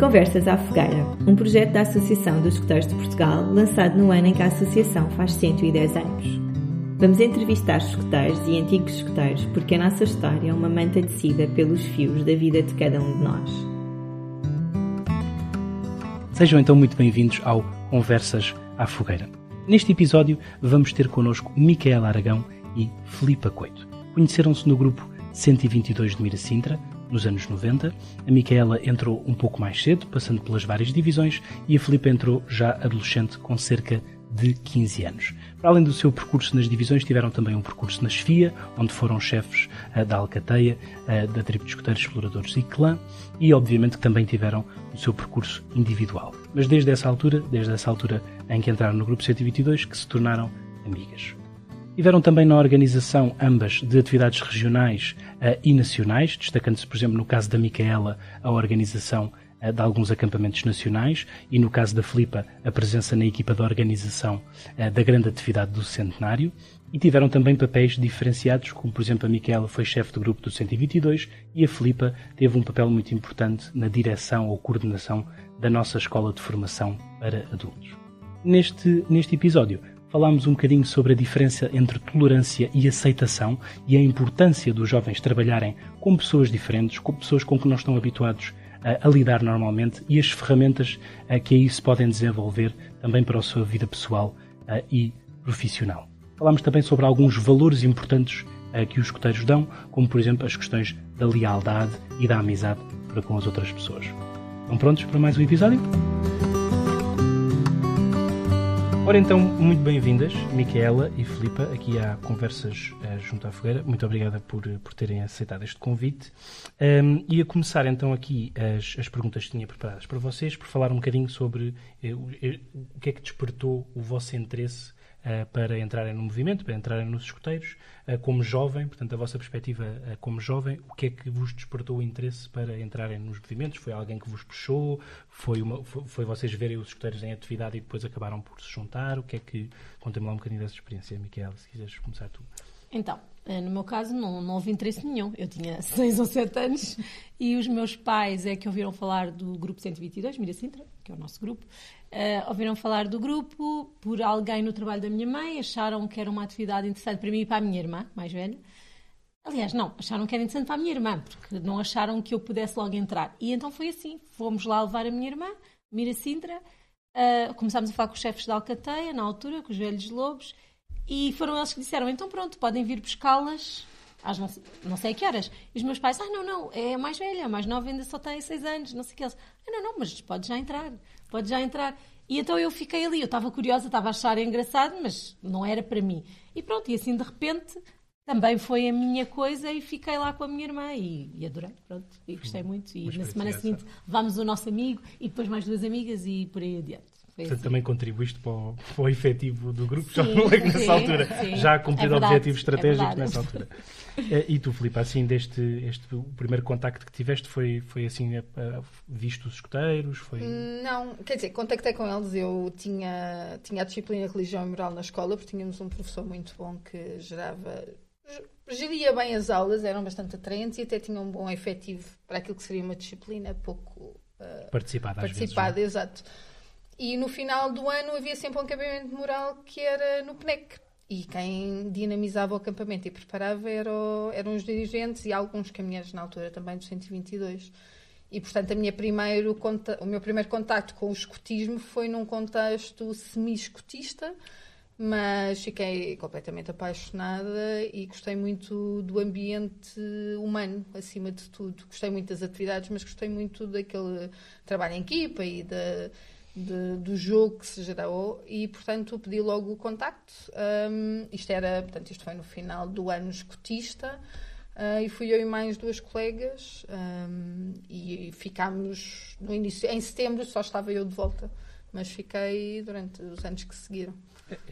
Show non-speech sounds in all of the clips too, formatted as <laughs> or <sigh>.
Conversas à Fogueira, um projeto da Associação dos Escuteiros de Portugal, lançado no ano em que a associação faz 110 anos. Vamos entrevistar escuteiros e antigos escuteiros porque a nossa história é uma manta tecida pelos fios da vida de cada um de nós. Sejam então muito bem-vindos ao Conversas à Fogueira. Neste episódio vamos ter connosco Micaela Aragão e Filipa Coito. Conheceram-se no grupo 122 de Miracintra, nos anos 90. A Micaela entrou um pouco mais cedo, passando pelas várias divisões, e a Filipa entrou já adolescente com cerca de 15 anos. Para além do seu percurso nas divisões, tiveram também um percurso na chefia, onde foram chefes uh, da Alcateia, uh, da tribo de escuteiros, exploradores e clã, e obviamente que também tiveram o seu percurso individual. Mas desde essa altura, desde essa altura em que entraram no grupo 122, que se tornaram amigas. Tiveram também na organização ambas de atividades regionais uh, e nacionais, destacando-se, por exemplo, no caso da Micaela, a organização uh, de alguns acampamentos nacionais e no caso da Filipa, a presença na equipa de organização uh, da grande atividade do centenário. E tiveram também papéis diferenciados, como por exemplo a Micaela foi chefe do grupo do 122 e a Filipa teve um papel muito importante na direção ou coordenação da nossa escola de formação para adultos. Neste, neste episódio falámos um bocadinho sobre a diferença entre tolerância e aceitação e a importância dos jovens trabalharem com pessoas diferentes, com pessoas com que não estão habituados a, a lidar normalmente e as ferramentas a, que aí se podem desenvolver também para a sua vida pessoal a, e profissional. Falámos também sobre alguns valores importantes que os escuteiros dão, como por exemplo as questões da lealdade e da amizade para com as outras pessoas. Estão prontos para mais um episódio? Ora então, muito bem-vindas, Micaela e Filipa, aqui à Conversas uh, junto à Fogueira. Muito obrigada por, eh, por terem aceitado este convite. Um, e a começar então aqui as, as perguntas que tinha preparadas para vocês, por falar um bocadinho sobre uh, o que é que despertou o vosso interesse para entrarem no movimento, para entrarem nos escuteiros, uh, como jovem, portanto, a vossa perspectiva uh, como jovem, o que é que vos despertou o interesse para entrarem nos movimentos? Foi alguém que vos puxou? Foi, uma, foi, foi vocês verem os escuteiros em atividade e depois acabaram por se juntar? O que é que. Conta-me lá um bocadinho dessa experiência, Miquel, se quiseres começar tu. Então, no meu caso não, não houve interesse nenhum. Eu tinha <laughs> 6 ou 7 anos e os meus pais é que ouviram falar do grupo 122, Mira Sintra, que é o nosso grupo, Uh, ouviram falar do grupo por alguém no trabalho da minha mãe, acharam que era uma atividade interessante para mim e para a minha irmã, mais velha. Aliás, não, acharam que era interessante para a minha irmã, porque não acharam que eu pudesse logo entrar. E então foi assim: fomos lá levar a minha irmã, Mira Sintra, uh, começámos a falar com os chefes da Alcateia, na altura, com os velhos lobos, e foram eles que disseram: então pronto, podem vir buscá-las às não, não sei a que horas. E os meus pais, ah, não, não, é a mais velha, a mais nova ainda só tem seis anos, não sei o que eles. Ah, não, não, mas pode já entrar pode já entrar. E então eu fiquei ali, eu estava curiosa, estava a achar engraçado, mas não era para mim. E pronto, e assim de repente também foi a minha coisa e fiquei lá com a minha irmã e, e adorei, pronto, e gostei muito. E na semana seguinte levámos o nosso amigo e depois mais duas amigas e por aí adiante. Portanto, assim. também contribuíste para o, <laughs> para o efetivo do grupo, sim, já não é nessa altura, sim. já a cumprir é objetivos é estratégicos é nessa altura. <laughs> Eh, e tu, Filipe, assim, deste este, o primeiro contacto que tiveste foi, foi assim, a, a, visto os escuteiros? Foi... Não, quer dizer, contactei com eles, eu tinha, tinha a disciplina de religião e moral na escola, porque tínhamos um professor muito bom que gerava geria bem as aulas, eram bastante atraentes e até tinham um bom efetivo para aquilo que seria uma disciplina pouco uh, participada, participada vezes, exato. E no final do ano havia sempre um acampamento moral que era no PNEC. E quem dinamizava o acampamento e preparava era o, eram os dirigentes e alguns caminheiros na altura também do 122. E, portanto, a minha primeiro, o meu primeiro contacto com o escotismo foi num contexto semi-escotista, mas fiquei completamente apaixonada e gostei muito do ambiente humano, acima de tudo. Gostei muito das atividades, mas gostei muito daquele trabalho em equipa e da de, do jogo que se gerou e, portanto, pedi logo o contacto. Um, isto era, portanto, isto foi no final do ano escotista uh, e fui eu e mais duas colegas um, e ficámos no início, em setembro só estava eu de volta, mas fiquei durante os anos que seguiram.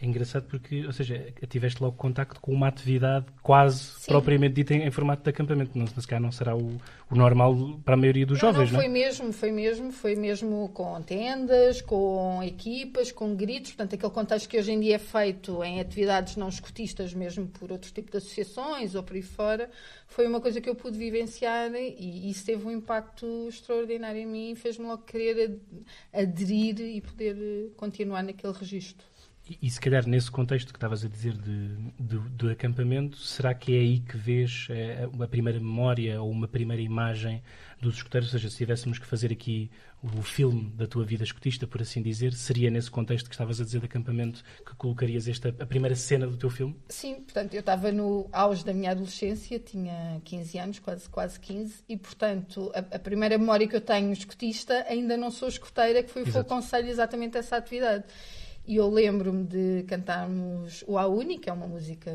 É engraçado porque, ou seja, tiveste logo contacto com uma atividade quase Sim. propriamente dita em, em, formato de acampamento. Não, se calhar não será o, o normal para a maioria dos não, jovens, não? Não, foi mesmo, foi mesmo, foi mesmo com tendas, com equipas, com gritos, portanto, aquele contexto que hoje em dia é feito em atividades não escotistas, mesmo por outros tipos de associações ou por aí fora, foi uma coisa que eu pude vivenciar e isso teve um impacto extraordinário em mim e fez-me logo querer aderir e poder continuar naquele registro. E, e, se calhar nesse contexto que estavas a dizer de, de, do acampamento, será que é aí que vês é, uma primeira memória ou uma primeira imagem dos escuteiros? Ou seja, se tivéssemos que fazer aqui o filme da tua vida escutista, por assim dizer, seria nesse contexto que estavas a dizer de acampamento que colocarias esta a primeira cena do teu filme? Sim, portanto, eu estava no auge da minha adolescência, tinha 15 anos, quase, quase 15, e portanto, a, a primeira memória que eu tenho escutista, ainda não sou escuteira, que foi o conselho exatamente essa atividade. E eu lembro-me de cantarmos o A Uni, que é uma música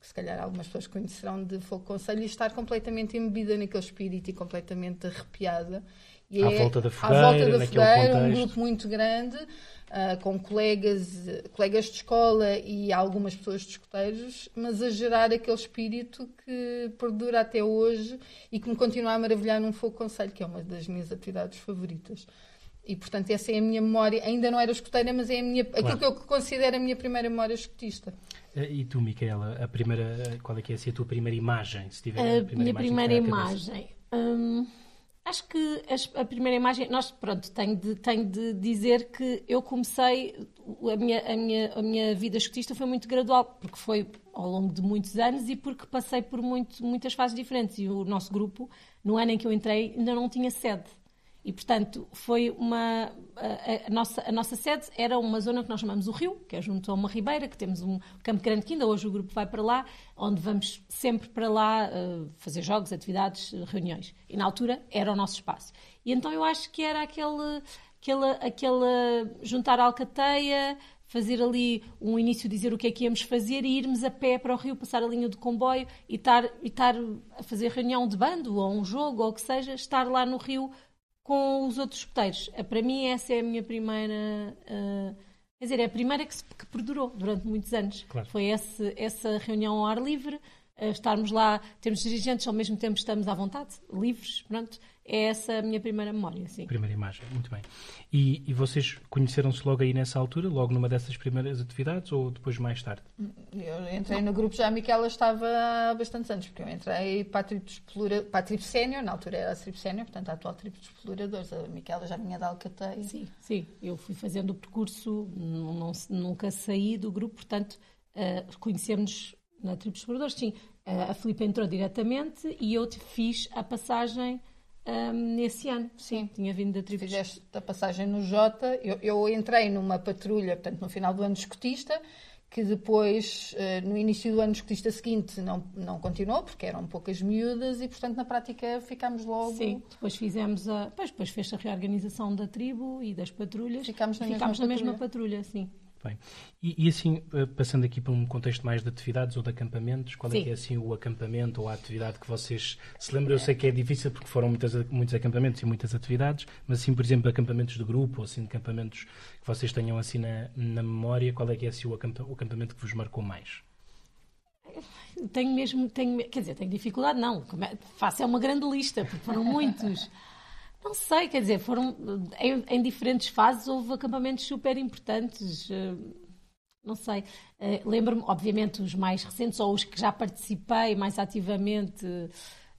que se calhar algumas pessoas conhecerão de Fogo Conselho, e estar completamente embebida naquele espírito e completamente arrepiada. E à é, volta da fogueira, à volta da fogueira um grupo muito grande, uh, com colegas, colegas de escola e algumas pessoas de escoteiros, mas a gerar aquele espírito que perdura até hoje e que me continua a maravilhar num Fogo Conselho, que é uma das minhas atividades favoritas. E, portanto, essa é a minha memória. Ainda não era escoteira, mas é a minha, claro. aquilo que eu considero a minha primeira memória escotista. Eh, e tu, Micaela, a primeira, qual é que é assim, a tua primeira imagem? Se tiver a, a primeira minha imagem primeira imagem. Hum, acho que a, a, primeira imagem, nós, pronto, tenho de, tenho de dizer que eu comecei, a minha, a, minha, a minha vida escotista foi muito gradual, porque foi ao longo de muitos anos e porque passei por muito, muitas fases diferentes. E o nosso grupo, no ano em que eu entrei, ainda não tinha sede. E, portanto, foi uma. A, a, nossa, a nossa sede era uma zona que nós chamamos o Rio, que é junto a uma ribeira, que temos um campo grande que ainda hoje o grupo vai para lá, onde vamos sempre para lá uh, fazer jogos, atividades, reuniões. E na altura era o nosso espaço. E então eu acho que era aquele. Aquele, aquele juntar a alcateia, fazer ali um início, dizer o que é que íamos fazer e irmos a pé para o rio, passar a linha do comboio e estar, e estar a fazer reunião de bando ou um jogo ou o que seja, estar lá no rio com os outros escuteiros. Para mim, essa é a minha primeira. Uh, quer dizer, é a primeira que, se, que perdurou durante muitos anos. Claro. Foi esse, essa reunião ao ar livre, uh, estarmos lá, termos dirigentes, ao mesmo tempo estamos à vontade, livres, pronto. É essa a minha primeira memória, sim. Primeira imagem, muito bem. E, e vocês conheceram-se logo aí nessa altura, logo numa dessas primeiras atividades ou depois mais tarde? Eu entrei no grupo já a Miquela estava há bastantes anos, porque eu entrei para a tribo, explora, para a tribo sénior, na altura era a tribo sénior, portanto a atual tribo de exploradores. A Miquela já vinha da Alcateia. Sim, sim. Eu fui fazendo o percurso, não, não, nunca saí do grupo, portanto uh, conhecemos na tribo de exploradores, sim. Uh, a Filipe entrou diretamente e eu fiz a passagem um, nesse ano. Sim, tinha vindo da tribo. Fizeste a passagem no Jota. Eu, eu, entrei numa patrulha, portanto, no final do ano escotista, que depois, uh, no início do ano escotista seguinte, não, não continuou, porque eram poucas miúdas e, portanto, na prática ficámos logo. Sim, depois fizemos a. Depois, depois fez a reorganização da tribo e das patrulhas. Ficámos na, ficámos mesma, na patrulha. mesma patrulha, sim. Bem. E, e, assim, eh, passando aqui para um contexto mais de atividades ou de acampamentos, qual é Sim. é que é assim o acampamento ou a atividade que vocês se lembram? Eu sei que é difícil porque foram muitas, muitos acampamentos e muitas atividades, mas assim, por exemplo, acampamentos de grupo ou assim, acampamentos que vocês tenham assim na, na memória, qual é que é assim o, o acampamento que vos marcou mais? Tenho mesmo, tenho, quer dizer, tenho dificuldade, não. Faço é uma grande lista, porque foram muitos. Não sei, quer dizer, foram em, em diferentes fases houve acampamentos super importantes. Eh, não sei. Eh, lembro-me, obviamente, os mais recentes ou os que já participei mais ativamente.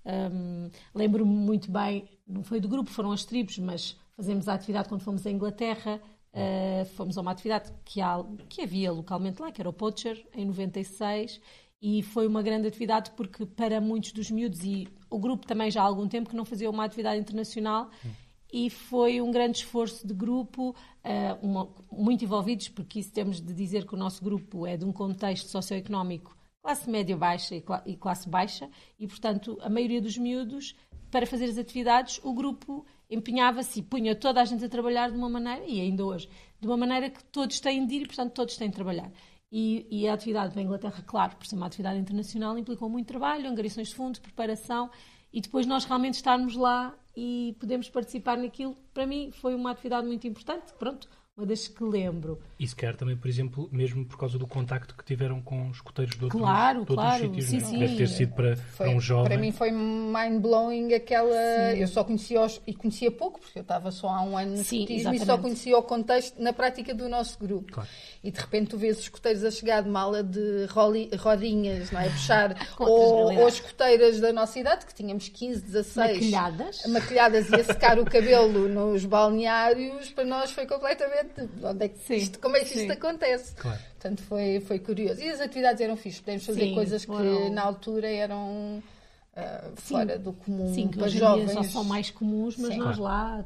Um, Lembro-me muito bem, não foi do grupo, foram as tribos, mas fazemos a atividade quando fomos à Inglaterra. Uh, fomos a uma atividade que, há, que havia localmente lá, que era o Poacher, em 96, e foi uma grande atividade porque para muitos dos miúdos e o grupo também já há algum tempo que não fazia uma atividade internacional hum. e foi um grande esforço de grupo, uh, uma, muito envolvidos, porque isso temos de dizer que o nosso grupo é de um contexto socioeconómico classe média baixa e, cl e classe baixa e, portanto, a maioria dos miúdos, para fazer as atividades, o grupo empenhava-se e punha toda a gente a trabalhar de uma maneira, e ainda hoje, de uma maneira que todos têm de ir e, portanto, todos têm de trabalhar. E, e, a atividade da Inglaterra, claro, por ser uma atividade internacional, implicou muito trabalho, angariações de fundos, preparação e depois nós realmente estarmos lá e podemos participar naquilo, para mim foi uma atividade muito importante. Pronto, uma das que lembro. E se quer também, por exemplo, mesmo por causa do contacto que tiveram com os escuteiros de outros, claro, de outros claro, sítios, sim, né? sim. Deve ter sido para, Foi- para um jovem. Para mim foi mind-blowing aquela... Sim. Eu só conhecia os... e conhecia pouco, porque eu estava só há um ano no Sim, escotismo e só exatamente. conhecia o contexto na prática do nosso grupo. Claro. E de repente tu vês os escuteiros a chegar de mala de roli- rodinhas, não é? A puxar, <laughs> ou, ou escuteiras da nossa idade, que tínhamos 15, 16. Maquilhadas. maquilhadas e a secar o cabelo nos balneários, para nós foi completamente. Onde é que Sim, isto, como é que sim. isto acontece? Claro. Portanto, foi, foi curioso. E as atividades eram fixas, podemos fazer Sim, coisas que foram- na altura eram ah, fora do comum Sim, que para hoje em jovens. dia já são mais comuns, mas Sim. nós lá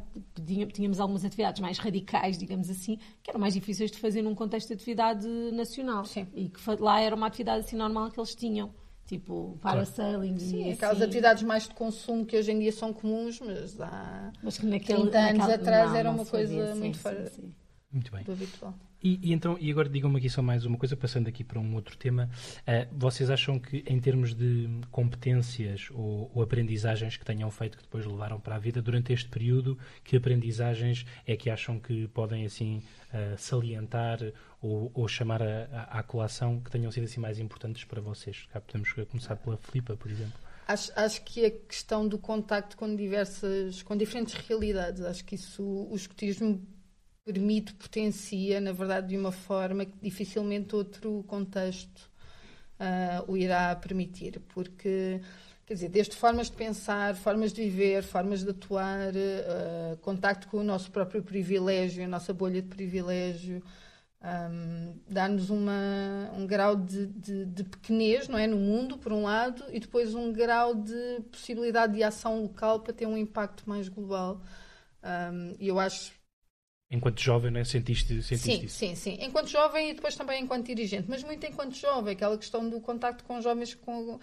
tínhamos algumas atividades mais radicais, digamos assim, que eram mais difíceis de fazer num contexto de atividade nacional. Sim. E que lá era uma atividade assim normal que eles tinham. Tipo, parasailing Sim, e aquelas assim. atividades mais de consumo que hoje em dia são comuns, mas há Mas que naquele, 30 anos naquela- atrás não, era não uma coisa muito sim, fora- sim, sim. Muito bem. do habitual. E, e então, e agora digam-me aqui só mais uma coisa, passando aqui para um outro tema. Ah, vocês acham que, em termos de competências ou, ou aprendizagens que tenham feito que depois levaram para a vida durante este período, que aprendizagens é que acham que podem assim ah, salientar ou, ou chamar à colação que tenham sido assim mais importantes para vocês? Cá podemos começar pela Filipa, por exemplo. Acho, acho que a questão do contacto com diversas, com diferentes realidades, acho que isso o escotismo permite, potencia, na verdade, de uma forma que dificilmente outro contexto ah, o irá permitir, porque quer dizer, desde formas de pensar, formas de viver, formas de atuar, ah, contacto com o nosso próprio privilégio, a nossa bolha de privilégio, um, dá-nos um grau de, de, de pequenez não é, no mundo, por um lado, e depois um grau de possibilidade de ação local para ter um impacto mais global. Um, E eu acho Enquanto jovem, né, sentiste, sentiste Sim, isso? sim, sim. Enquanto jovem e depois também enquanto dirigente, mas muito enquanto jovem, aquela questão do contacto com jovens com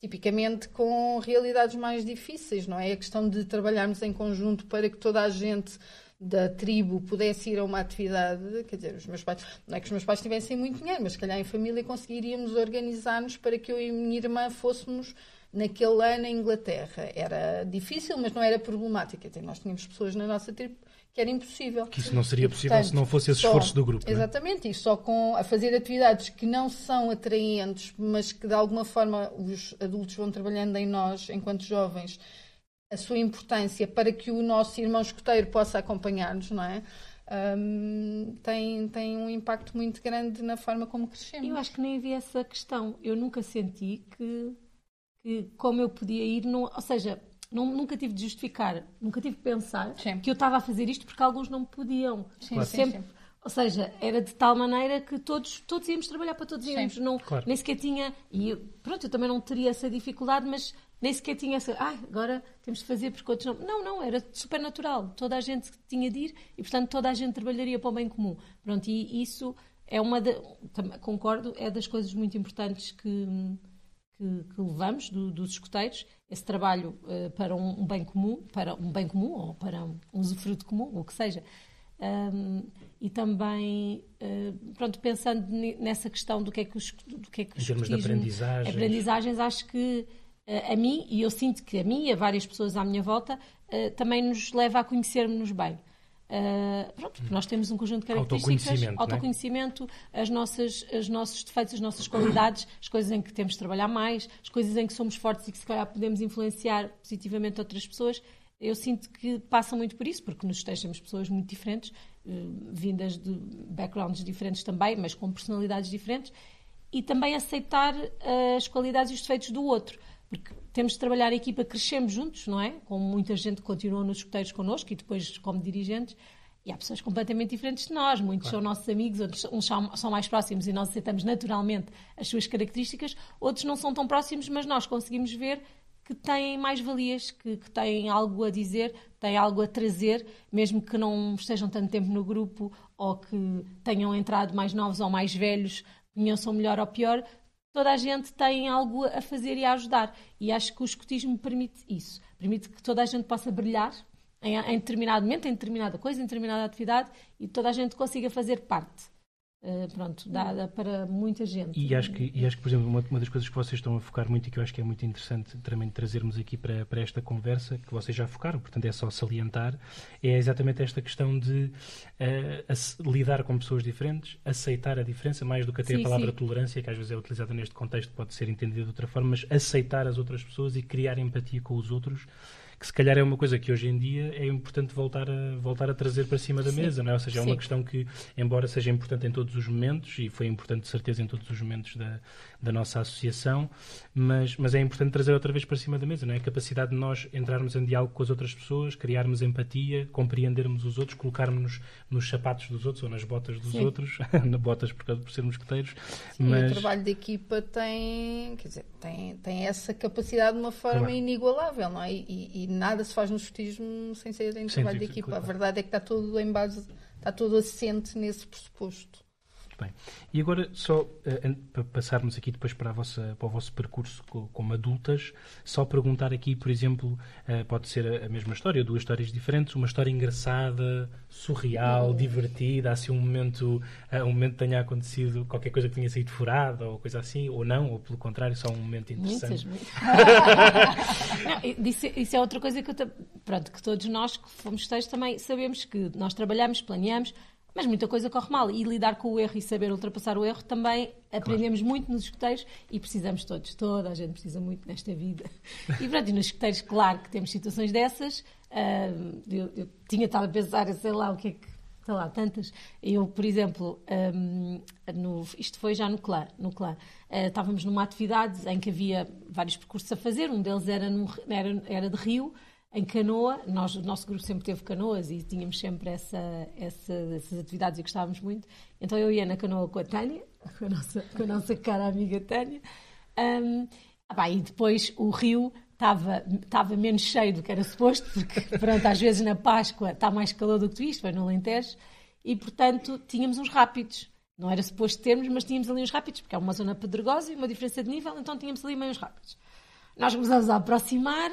tipicamente com realidades mais difíceis, não é? A questão de trabalharmos em conjunto para que toda a gente da tribo pudesse ir a uma atividade, quer dizer, os meus pais, não é que os meus pais tivessem muito dinheiro, mas se calhar em família conseguiríamos organizar-nos para que eu e a minha irmã fôssemos naquele ano em Inglaterra. Era difícil, mas não era dizer, nós tínhamos pessoas na nossa tribo que era impossível. Que isso não seria E, possível portanto, se não fosse esse só- esforço do grupo. é? Exatamente, e só com a fazer atividades que não são atraentes, mas que de alguma forma os adultos vão trabalhando em nós, enquanto jovens, a sua importância para que o nosso irmão escoteiro possa acompanhar-nos, não é? Hum, tem, tem um impacto muito grande na forma como crescemos. Eu acho que nem havia essa questão. Eu nunca senti que, que como eu podia ir, não, ou seja, não- nunca tive de justificar, nunca tive de pensar Sim. que eu estava a fazer isto porque alguns não podiam. Sim, Claro. sim, Sempre, sim. Ou seja, era de tal maneira que todos, todos íamos trabalhar para todos íamos. Não, Claro. Nem sequer tinha. E eu- pronto, eu também não teria essa dificuldade, mas nem sequer tinha essa. Ah, agora temos de fazer porque outros não. Não, não, era super natural. Toda a gente tinha de ir e, portanto, toda a gente trabalharia para o bem comum. Pronto, e isso é uma. Também concordo, é das coisas muito importantes que. Que, que levamos do- dos escuteiros, esse trabalho eh, para um, um bem comum, para um bem comum ou para um usufruto comum, ou o que seja. Um, e também, eh, pronto, pensando nessa questão do que é que os, do que é que Em os termos de aprendizagens. aprendizagens, acho que eh, a mim, e eu sinto que a mim e a várias pessoas à minha volta, também nos leva a conhecermos-nos bem. Eh, pronto, nós temos um conjunto de características, Autoconhecimento, é? autoconhecimento, as nossas, os nossos defeitos, as nossas qualidades, as coisas em que temos de trabalhar mais, as coisas em que somos fortes e que se calhar podemos influenciar positivamente outras pessoas. Eu sinto que passa muito por isso, porque nos temos pessoas muito diferentes, eh, vindas de backgrounds diferentes também, mas com personalidades diferentes, e também aceitar eh, as qualidades e os defeitos do outro. Porque temos de trabalhar em equipa, crescemos juntos, não é? Com muita gente que continua nos escuteiros connosco e depois como dirigentes. E há pessoas completamente diferentes de nós. Muitos são nossos amigos, outros uns são, são mais próximos e nós aceitamos naturalmente as suas características. Outros não são tão próximos, mas nós conseguimos ver que têm mais valias, que, que têm algo a dizer, têm algo a trazer, mesmo que não estejam tanto tempo no grupo ou que tenham entrado mais novos ou mais velhos, conheçam melhor ou pior. Toda a gente tem algo a fazer e a ajudar. E acho que o escotismo permite isso. Permite que toda a gente possa brilhar em, em determinado momento, em determinada coisa, em determinada atividade e toda a gente consiga fazer parte. Uh, pronto, dada para muita gente. E acho que, e acho que por exemplo, uma, uma, das coisas que vocês estão a focar muito e que eu acho que é muito interessante também trazermos aqui para, para esta conversa, que vocês já focaram, portanto é só salientar, é exatamente esta questão de uh, lidar com pessoas diferentes, aceitar a diferença, mais do que até sim, a palavra sim. tolerância, que às vezes é utilizada neste contexto, pode ser entendida de outra forma, mas aceitar as outras pessoas e criar empatia com os outros que se calhar é uma coisa que hoje em dia é importante voltar a, voltar a trazer para cima da Sim. mesa, não é? Ou seja, é Sim. uma questão que, embora seja importante em todos os momentos, e foi importante de certeza em todos os momentos da, da nossa associação, mas, mas é importante trazer outra vez para cima da mesa, não é? A capacidade de nós entrarmos em diálogo com as outras pessoas, criarmos empatia, compreendermos os outros, colocarmos-nos nos sapatos dos outros ou nas botas dos Sim. outros, <laughs> na botas por, por ser mosqueteiros. Mas... o trabalho de equipa tem, quer dizer, tem, tem essa capacidade de uma forma claro. inigualável, não é? E, e, nada se faz no escotismo sem ser em trabalho de equipa. A verdade é que está tudo em base, está tudo assente nesse pressuposto. Bem, e agora só uh, para passarmos aqui depois para, vossa, para o vosso percurso como adultas, só perguntar aqui, por exemplo, uh, pode ser a, a, mesma história, duas histórias diferentes, uma história engraçada, surreal, uhum. divertida, assim um momento, uh, um momento tenha acontecido qualquer coisa que tenha saído furada ou coisa assim, ou não, ou pelo contrário, só um momento interessante. Muitas, <laughs> não, isso, isso, é outra coisa que, eu, pronto, que todos nós que fomos textos também sabemos que nós trabalhamos, planeamos, mas muita coisa corre mal. E lidar com o erro e saber ultrapassar o erro também aprendemos claro. muito nos escuteiros e precisamos todos. Toda a gente precisa muito nesta vida. <laughs> E pronto, e nos escuteiros, claro que temos situações dessas. Eu, eu, tinha estado a pensar, sei lá, o que é que. Sei lá, tantas. Eu, por exemplo, um, no, isto foi já no CLAR. No CLAR. Uh, estávamos numa atividade em que havia vários percursos a fazer. Um deles era, num, era, era de rio em canoa, nós, o nosso grupo sempre teve canoas e tínhamos sempre essa, essa, essas atividades e gostávamos muito. Então eu ia na canoa com a Tânia, <laughs> com a nossa, com a nossa cara amiga Tânia. Um, ah, e depois o rio estava, menos cheio do que era suposto, porque <laughs> pronto, às vezes na Páscoa está mais calor do que isto, foi no Alentejo, e portanto tínhamos uns rápidos. Não era suposto termos, mas tínhamos ali uns rápidos, porque é uma zona pedregosa e uma diferença de nível, então tínhamos ali meios rápidos. Nós começamos a aproximar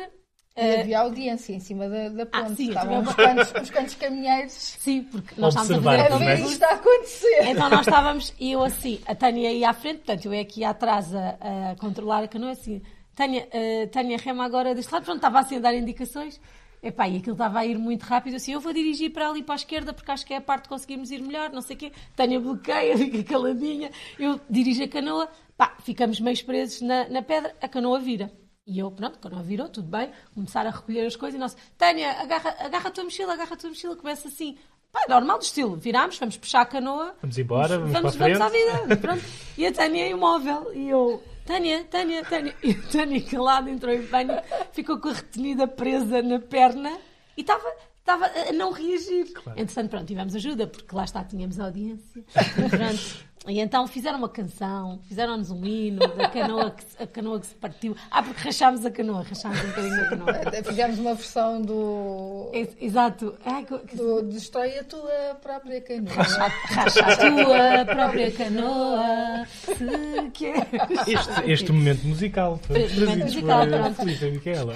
e uh, havia audiência em cima da, da ah, ponte. Ah, sim, Estavam os cantos, os cantos caminheiros. Sim, porque nós estávamos a ver, a ver isto a acontecer. Então nós estávamos, e eu assim, a Tânia ia à frente, portanto eu ia aqui atrás a, a controlar a canoa, assim, Tânia, uh, Tânia rema agora deste lado, pronto, estava assim a dar indicações. Epá, e aquilo estava a ir muito rápido, assim, eu vou dirigir para ali para a esquerda porque acho que é a parte que conseguimos ir melhor, não sei o quê. Tânia bloqueia, <laughs> fica caladinha, eu dirijo a canoa, pá, ficamos meio presos na, na pedra, a canoa vira. E eu, pronto, quando ela virou, tudo bem, começar a recolher as coisas e nós, Tânia, agarra, agarra a tua mochila, agarra a tua mochila, começa assim, pá, normal do estilo, virámos, vamos puxar a canoa. Vamos embora, vamos, vamos, vamos, à vida, pronto. E a Tânia imóvel, e eu, Tânia, Tânia, Tânia. E a Tânia calada entrou em banho, ficou com a retenida presa na perna e estava estava a não reagir. Claro. Entretanto, pronto, tivemos ajuda, porque lá está, tínhamos audiência. <laughs> Pronto, e então fizeram uma canção, fizeram-nos um hino da canoa que, a canoa que se partiu. Ah, porque rachámos a canoa, rachámos um bocadinho a canoa. Fizemos uma versão do. Exato. Ai, do Destrói a tua própria canoa. Racha, a tua própria canoa, se quer. Este, este momento musical foi trazido musical, por Felipe e Micaela.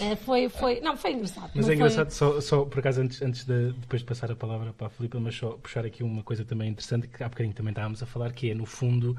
É, foi, foi, não, foi engraçado. Mas é engraçado, só, só por acaso, antes, antes de, depois de passar a palavra para a Filipe, mas só puxar aqui uma coisa também interessante que há bocadinho também estávamos a falar, que é, no fundo,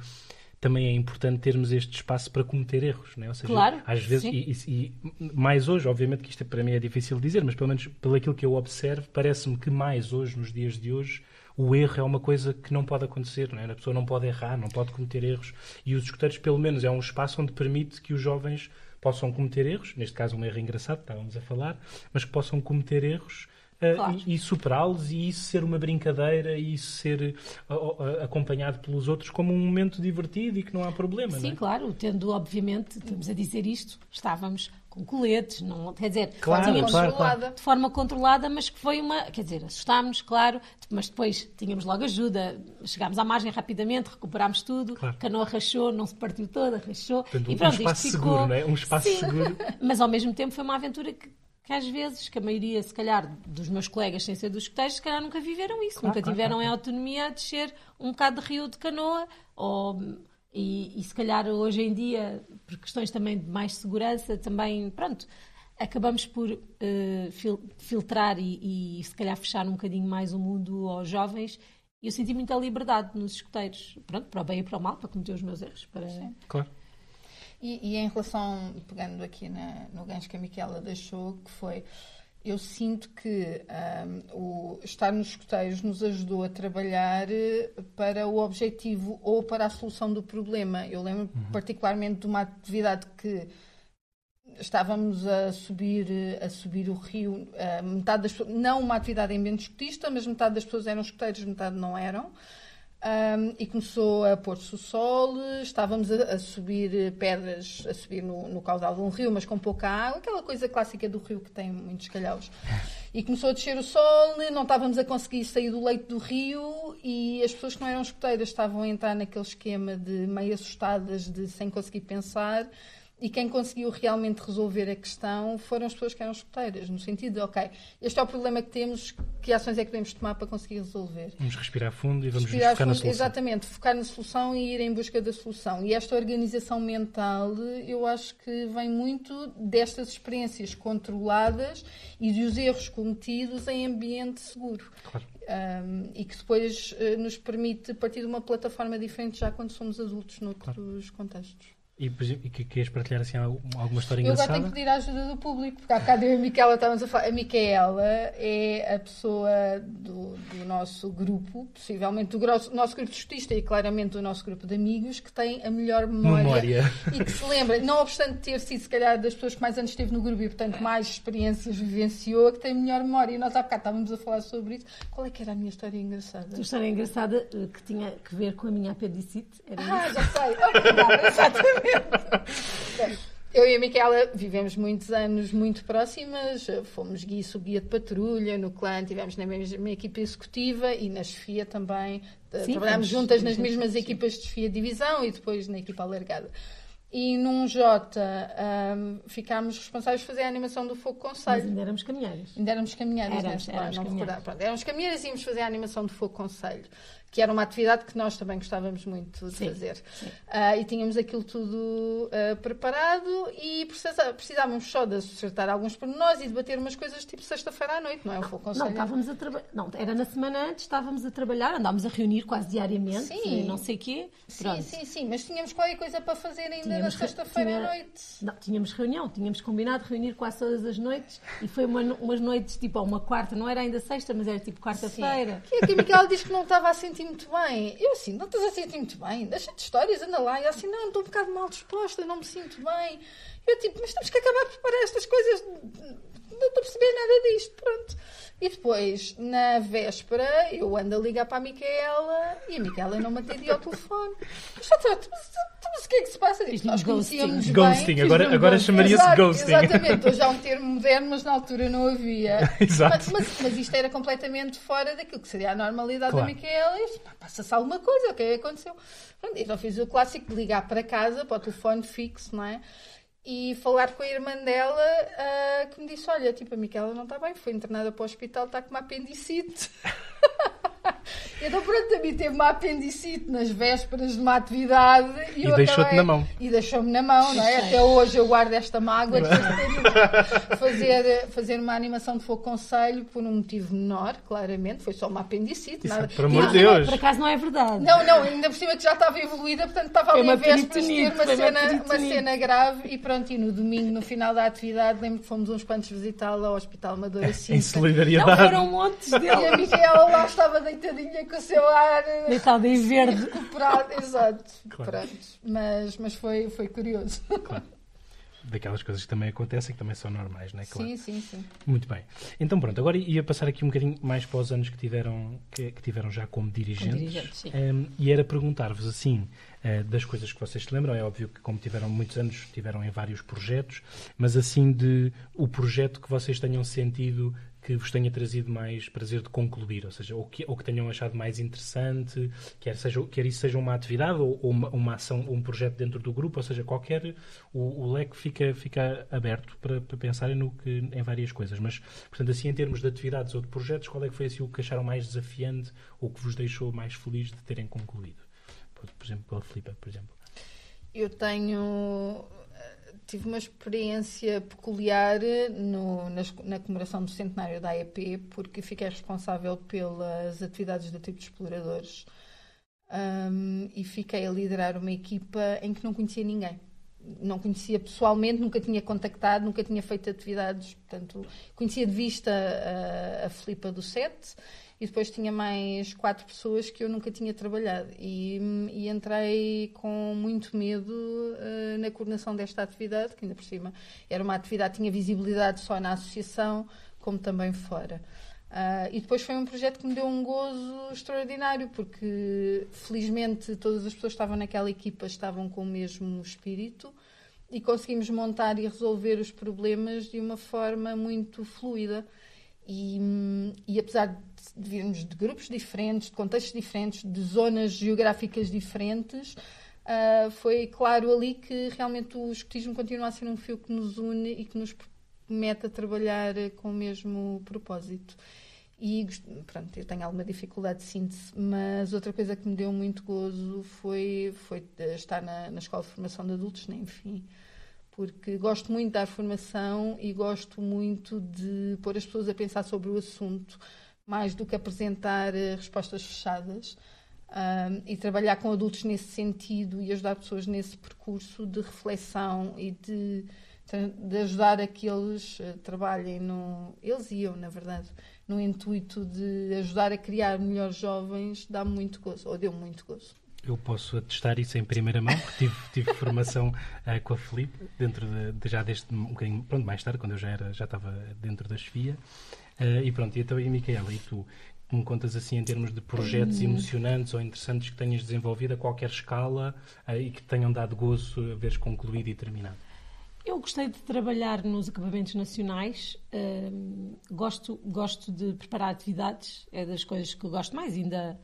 também é importante termos este espaço para cometer erros, não é? Ou seja, claro, às vezes, e, e, e, mais hoje, obviamente que isto para mim é difícil de dizer, mas pelo menos pelo aquilo que eu observo, parece-me que mais hoje, nos dias de hoje, o erro é uma coisa que não pode acontecer, não é? A pessoa não pode errar, não pode cometer erros, e os escuteiros, pelo menos, é um espaço onde permite que os jovens possam cometer erros, neste caso um erro engraçado, estávamos a falar, mas que possam cometer erros claro. e, e superá-los e isso ser uma brincadeira e isso ser uh, uh, acompanhado pelos outros como um momento divertido e que não há problema. Sim, é? claro, tendo obviamente, estamos a dizer isto, estávamos com coletes, não, quer dizer, claro, tínhamos claro, claro. de forma controlada, mas que foi uma, quer dizer, assustámos, claro, mas depois tínhamos logo ajuda, chegámos à margem rapidamente, recuperámos tudo, claro. a canoa rachou, não se partiu toda, rachou. Portanto, e pronto, um espaço ficou... seguro, não é? Um espaço Sim. seguro. <laughs> mas ao mesmo tempo foi uma aventura que que às vezes, que a maioria, se calhar, dos meus colegas sem ser dos escuteiros, se calhar nunca viveram isso, claro, nunca claro, tiveram claro. em autonomia a descer um bocado de rio de canoa, ou, e, e, se calhar hoje em dia, por questões também de mais segurança, também, pronto, acabamos por uh, fil filtrar e, e, se calhar fechar um bocadinho mais o mundo aos jovens E eu senti muita liberdade nos escuteiros, pronto, para o bem e para o mal, para cometer os meus erros. Para... Claro. E, e em relação, pegando aqui na, no gancho que a Miquela deixou, que foi eu sinto que um, o estar nos escuteiros nos ajudou a trabalhar eh, para o objetivo ou para a solução do problema. Eu lembro uhum. particularmente de uma atividade que estávamos a subir a subir o rio, uh, metade das não uma atividade em ambiente escutista, mas metade das pessoas eram escuteiros, metade não eram. Um, e começou a pôr-se o sol, estávamos a, a, subir pedras, a subir no, no caudal de um rio, mas com pouca água, aquela coisa clássica do rio que tem muitos calhaus. E começou a descer o sol, não estávamos a conseguir sair do leito do rio e as pessoas que não eram escuteiras estavam a entrar naquele esquema de meio assustadas, de sem conseguir pensar, e quem conseguiu realmente resolver a questão foram as pessoas que eram escuteiras, no sentido de, ok, este é o problema que temos, que ações é que podemos tomar para conseguir resolver? Vamos respirar fundo e vamos respirar focar fundo, na solução. Exatamente, focar na solução e ir em busca da solução. E esta organização mental, eu acho que vem muito destas experiências controladas e dos erros cometidos em ambiente seguro. Claro. Um, e que depois uh, nos permite partir de uma plataforma diferente já quando somos adultos noutros claro. contextos. E, e que queres partilhar assim alguma história eu engraçada? Eu agora tenho que pedir a ajuda do público, porque há bocado eu e a Micaela estávamos a falar. A Micaela é a pessoa do, do nosso grupo, possivelmente do grosso, nosso grupo de justiça e claramente do nosso grupo de amigos, que tem a melhor memória, memória. <laughs> e que se lembra, não obstante ter sido, se calhar, das pessoas que mais anos esteve no grupo e, portanto, mais experiências vivenciou, que tem a melhor memória. E nós há bocado estávamos a falar sobre isso. Qual é que era a minha história engraçada? A tua história engraçada eh, que tinha que ver com a minha apendicite. Era ah, isso. já sei. Obrigada, <laughs> exatamente. <laughs> Eu e a Micaela vivemos muitos anos muito próximas, fomos guia guia de patrulha no clã, tivemos na mesma equipa executiva e na chefia também. Sim, Trabalhámos juntas nas mesmas equipas de chefia de divisão e depois na equipa alargada. E num J um, ficámos responsáveis por fazer a animação do Fogo Conselho. Mas ainda éramos caminheiras. Ainda éramos caminheiras, éramos, éramos, caminheiras. Pronto, éramos caminheiras e íamos fazer a animação do Fogo Conselho que era uma atividade que nós também gostávamos muito de sim, fazer. Sim. Uh, e tínhamos aquilo tudo uh, preparado e precisávamos só de acertar alguns pormenores e debater umas coisas tipo sexta-feira à noite, não é? Eu vou não, estávamos a trabalhar. Não, era na semana antes, estávamos a trabalhar, andávamos a reunir quase diariamente sim. não sei o quê. Pronto. Sim, sim, sim, mas tínhamos qualquer coisa para fazer ainda tínhamos, sexta-feira à noite. Não, tínhamos reunião, tínhamos combinado reunir quase todas as noites e foi uma, umas noites tipo uma quarta, não era ainda sexta, mas era tipo quarta-feira. Que, que a Miquel disse que não estava a sentir muito bem. Eu assim, não estás a sentir muito bem? Deixa de histórias, anda lá. E assim, não, estou um bocado mal disposta, não me sinto bem. Eu tipo, mas temos que acabar de preparar estas coisas. Não estou a perceber nada disto. Pronto. E depois, na véspera, eu ando a ligar para a Micaela e a Micaela não me atendia ao telefone. Mas, mas o que é que se passa? Diz, nós conhecíamos bem. Ghosting, agora, agora chamaria-se ghosting. Exatamente, hoje há um <laughs> termo moderno, mas na altura não havia. <laughs> Exato. Mas, mas, mas, isto era completamente fora daquilo que seria a normalidade claro. da Micaela. E passa-se alguma coisa, o que é que aconteceu? Pronto, então fiz o clássico de ligar para casa, para o telefone fixo, não é? E falar com a irmã dela uh, que me disse: Olha, tipo, a Miquela não está bem, foi internada para o hospital, está com uma apendicite. <laughs> <laughs> Então, pronto, a mim teve uma apendicite nas vésperas de uma atividade e, e deixou-te na mão. E deixou-me na mão, não é? Até hoje eu guardo esta mágoa de fazer, fazer uma animação de fogo conselho por um motivo menor, claramente, foi só uma apendicite. Isso, nada. Por amor de Deus. Por acaso não é verdade. Não, não, ainda por cima que já estava evoluída, portanto estava ali em vésperas de ter uma cena, uma cena grave e pronto, e no domingo, no final da atividade, lembro que fomos uns quantos visitá-la ao Hospital Amadora Em solidariedade. Não, foram montes dele. E a Micaela lá estava deitadinha com o seu ar deitado em verde recuperado, exato claro. Pronto. mas, mas foi, foi curioso claro. daquelas coisas que também acontecem que também são normais, não é? Claro. Sim, sim, sim. Muito bem. Então pronto, agora ia passar aqui um bocadinho mais para os anos que tiveram, que, que tiveram já como dirigentes. Como dirigentes um, ehm, e era perguntar-vos assim, uh, das coisas que vocês se lembram, é óbvio que como tiveram muitos anos, tiveram em vários projetos, mas assim de o projeto que vocês tenham sentido que vos tenha trazido mais prazer de concluir, ou seja, ou que, ou que tenham achado mais interessante, quer, seja, quer isso seja uma atividade ou, ou uma, uma, ação, um projeto dentro do grupo, ou seja, qualquer, o, o leque fica, fica aberto para, para pensarem no que, em várias coisas. Mas, portanto, assim, em termos de atividades ou de projetos, qual é que foi assim, o que acharam mais desafiante ou que vos deixou mais feliz de terem concluído? Por, por exemplo, pela Filipa, por exemplo. Eu tenho tive uma experiência peculiar no, na, na, comemoração do centenário da AEP, porque fiquei responsável pelas atividades do tipo de exploradores um, e fiquei a liderar uma equipa em que não conhecia ninguém. Não conhecia pessoalmente, nunca tinha contactado, nunca tinha feito atividades, portanto, conhecia de vista a, a Filipa do SET e depois tinha mais quatro pessoas que eu nunca tinha trabalhado e, e entrei com muito medo uh, na coordenação desta atividade, que ainda por cima era uma atividade que tinha visibilidade só na associação, como também fora. Uh, e depois foi um projeto que me deu um gozo extraordinário, porque felizmente todas as pessoas que estavam naquela equipa estavam com o mesmo espírito e conseguimos montar e resolver os problemas de uma forma muito fluida. E, e apesar de virmos de grupos diferentes, de contextos diferentes, de zonas geográficas diferentes, uh, foi claro ali que realmente o escotismo continua a ser um fio que nos une e que nos mete a trabalhar com o mesmo propósito. E pronto, eu tenho alguma dificuldade de síntese, mas outra coisa que me deu muito gozo foi, foi estar na, na Escola de Formação de Adultos, nem enfim porque gosto muito de dar formação e gosto muito de pôr as pessoas a pensar sobre o assunto, mais do que apresentar eh, respostas fechadas. Um, e trabalhar com adultos nesse sentido e ajudar pessoas nesse percurso de reflexão e de, de ajudar a que eles uh, trabalhem no. Eles e eu, na verdade, no intuito de ajudar a criar melhores jovens, dá muito gozo, ou deu muito gozo. Eu posso atestar isso em primeira mão, porque tive, tive formação uh, com a Felipe, dentro de, de, já deste um bocadinho, pronto, mais tarde, quando eu já, era, já estava dentro da chefia. Uh, e pronto, e então, e Micaela, e tu, me contas assim em termos de projetos hum. emocionantes ou interessantes que tenhas desenvolvido a qualquer escala uh, e que tenham dado gozo a veres concluído e terminado? Eu gostei de trabalhar nos acampamentos nacionais, uh, gosto, gosto de preparar atividades, é das coisas que eu gosto mais, ainda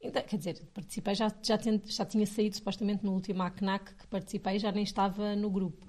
então, quer dizer, participei, já, já, já tinha saído supostamente no último ACNAC que participei, já nem estava no grupo.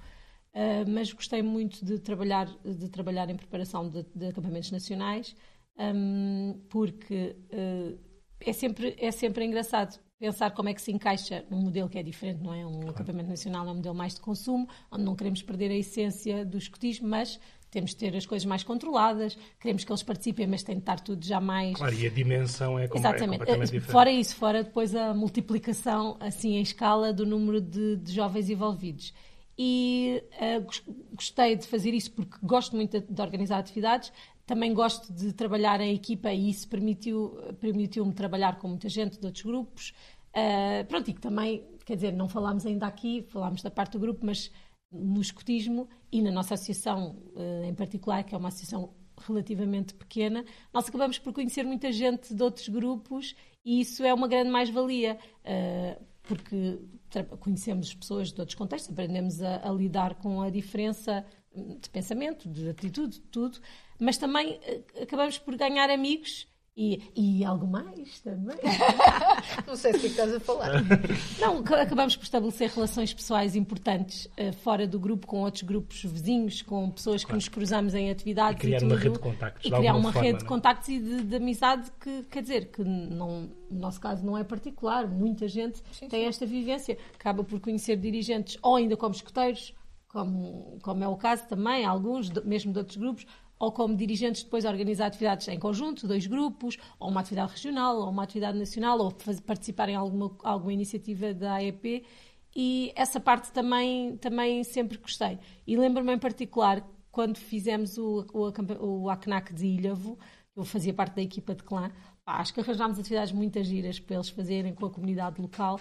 Uh, mas gostei muito de trabalhar, de trabalhar em preparação de, de acampamentos nacionais, um, porque uh, é, sempre, é sempre engraçado pensar como é que se encaixa num modelo que é diferente, não é? Um claro. acampamento nacional é um modelo mais de consumo, onde não queremos perder a essência do escotismo, mas temos de ter as coisas mais controladas, queremos que eles participem, mas tem de estar tudo já mais. Claro, e a dimensão é, com... Exatamente. é completamente diferente. Fora isso, fora depois a multiplicação, assim, em escala do número de, de jovens envolvidos. E uh, gostei de fazer isso porque gosto muito de, organizar atividades, também gosto de trabalhar em equipa e isso permitiu-me permitiu trabalhar com muita gente de outros grupos. Uh, pronto, e que também, quer dizer, não falámos ainda aqui, falámos da parte do grupo, mas no escotismo e na nossa associação uh, em particular, que é uma associação relativamente pequena, nós acabamos por conhecer muita gente de outros grupos e isso é uma grande mais-valia, uh, porque conhecemos pessoas de outros contextos, aprendemos a, a, lidar com a diferença de pensamento, de atitude, de tudo, mas também uh, acabamos por ganhar amigos e, e algo mais também. <laughs> Não sei se que estás a falar. <laughs> Não, acabamos por estabelecer relações pessoais importantes uh, fora do grupo, com outros grupos vizinhos, com pessoas que claro. nos cruzamos em atividades. E criar e uma rede de contactos. E criar uma forma, rede não? de é? contactos e de, de, amizade que, quer dizer, que não, no nosso caso não é particular. Muita gente sim, tem sim. esta vivência. Acaba por conhecer dirigentes ou ainda como escuteiros, como, como é o caso também, alguns, mesmo de outros grupos, ou como dirigentes depois organizar atividades em conjunto, dois grupos, ou uma atividade regional, ou uma atividade nacional, ou participar em alguma, alguma iniciativa da AEP. E essa parte também, também sempre gostei. E lembro-me em particular, quando fizemos o, o, o ACNAC de Ilhavo, eu fazia parte da equipa de clã, pá, acho que arranjámos atividades muito giras para eles fazerem com a comunidade local.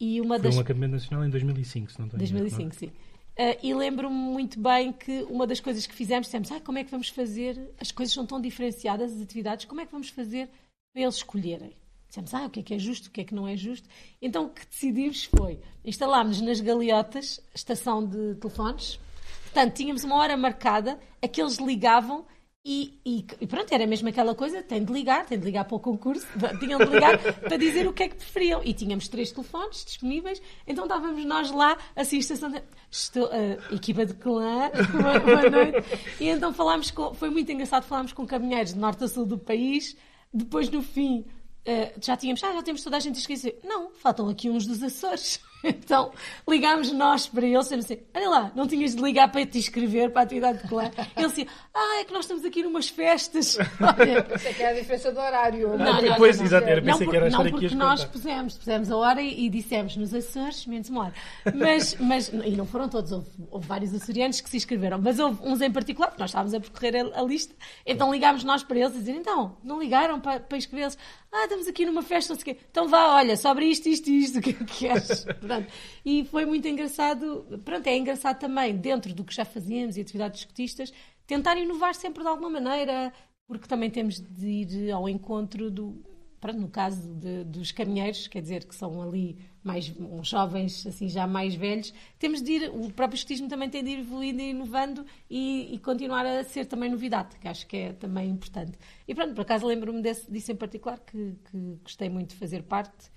E uma Foi das... um acampamento nacional em 2005, se não estou 2005, não. sim. Uh, e lembro-me muito bem que uma das coisas que fizemos, dissemos, ah, como é que vamos fazer, as coisas são tão diferenciadas, as atividades, como é que vamos fazer para eles escolherem? Dissemos, ah, o que é que é justo, o que é que não é justo. Então o que decidimos foi, instalámos nas galiotas estação de telefones, portanto, tínhamos uma hora marcada, aqueles ligavam e, e, e, pronto, era mesmo aquela coisa: tem de ligar, tem de ligar para o concurso, tinham de ligar <laughs> para dizer o que é que preferiam. E tínhamos três telefones disponíveis, então estávamos nós lá, assim, estação de. Estou, uh, equipa de clã, <laughs> boa, boa, noite. E então falámos com. Foi muito engraçado, falámos com caminheiros de norte a sul do país. Depois, no fim, uh, já tínhamos. Ah, já temos toda a gente esquecido. Não, faltam aqui uns dos Açores. Então ligámos nós para ele, sempre assim: olha lá, não tinhas de ligar para te inscrever para a atividade de clã. Ele disse: ah, é que nós estamos aqui numas festas. <laughs> Olha, Pensei que era a diferença do horário. Não, não, Depois, não, não. exato, era, não, pensei por- que era não porque nós contar. pusemos, pusemos a hora e, e dissemos nos Açores, menos uma hora. Mas, mas, e não foram todos, houve, houve vários açorianos que se inscreveram, mas houve uns em particular, porque nós estávamos a percorrer a, a lista, então ligámos nós para eles a dizer, então, não ligaram para, para inscrevê-los? Ah, estamos aqui numa festa, não sei o quê. Então vá, olha, sobre isto, isto e isto, o que é que queres? Pronto. E foi muito engraçado, pronto, é engraçado também, dentro do que já fazíamos e atividades escotistas, tentar inovar sempre de alguma maneira, porque também temos de ir ao encontro do, pronto, no caso de- dos caminheiros, quer dizer, que são ali mais uns jovens, assim, já mais velhos, temos de ir, o próprio escotismo também tem de ir evoluindo e inovando e, e continuar a ser também novidade, que acho que é também importante. E pronto, por acaso lembro-me disso em particular, que, que gostei muito de fazer parte.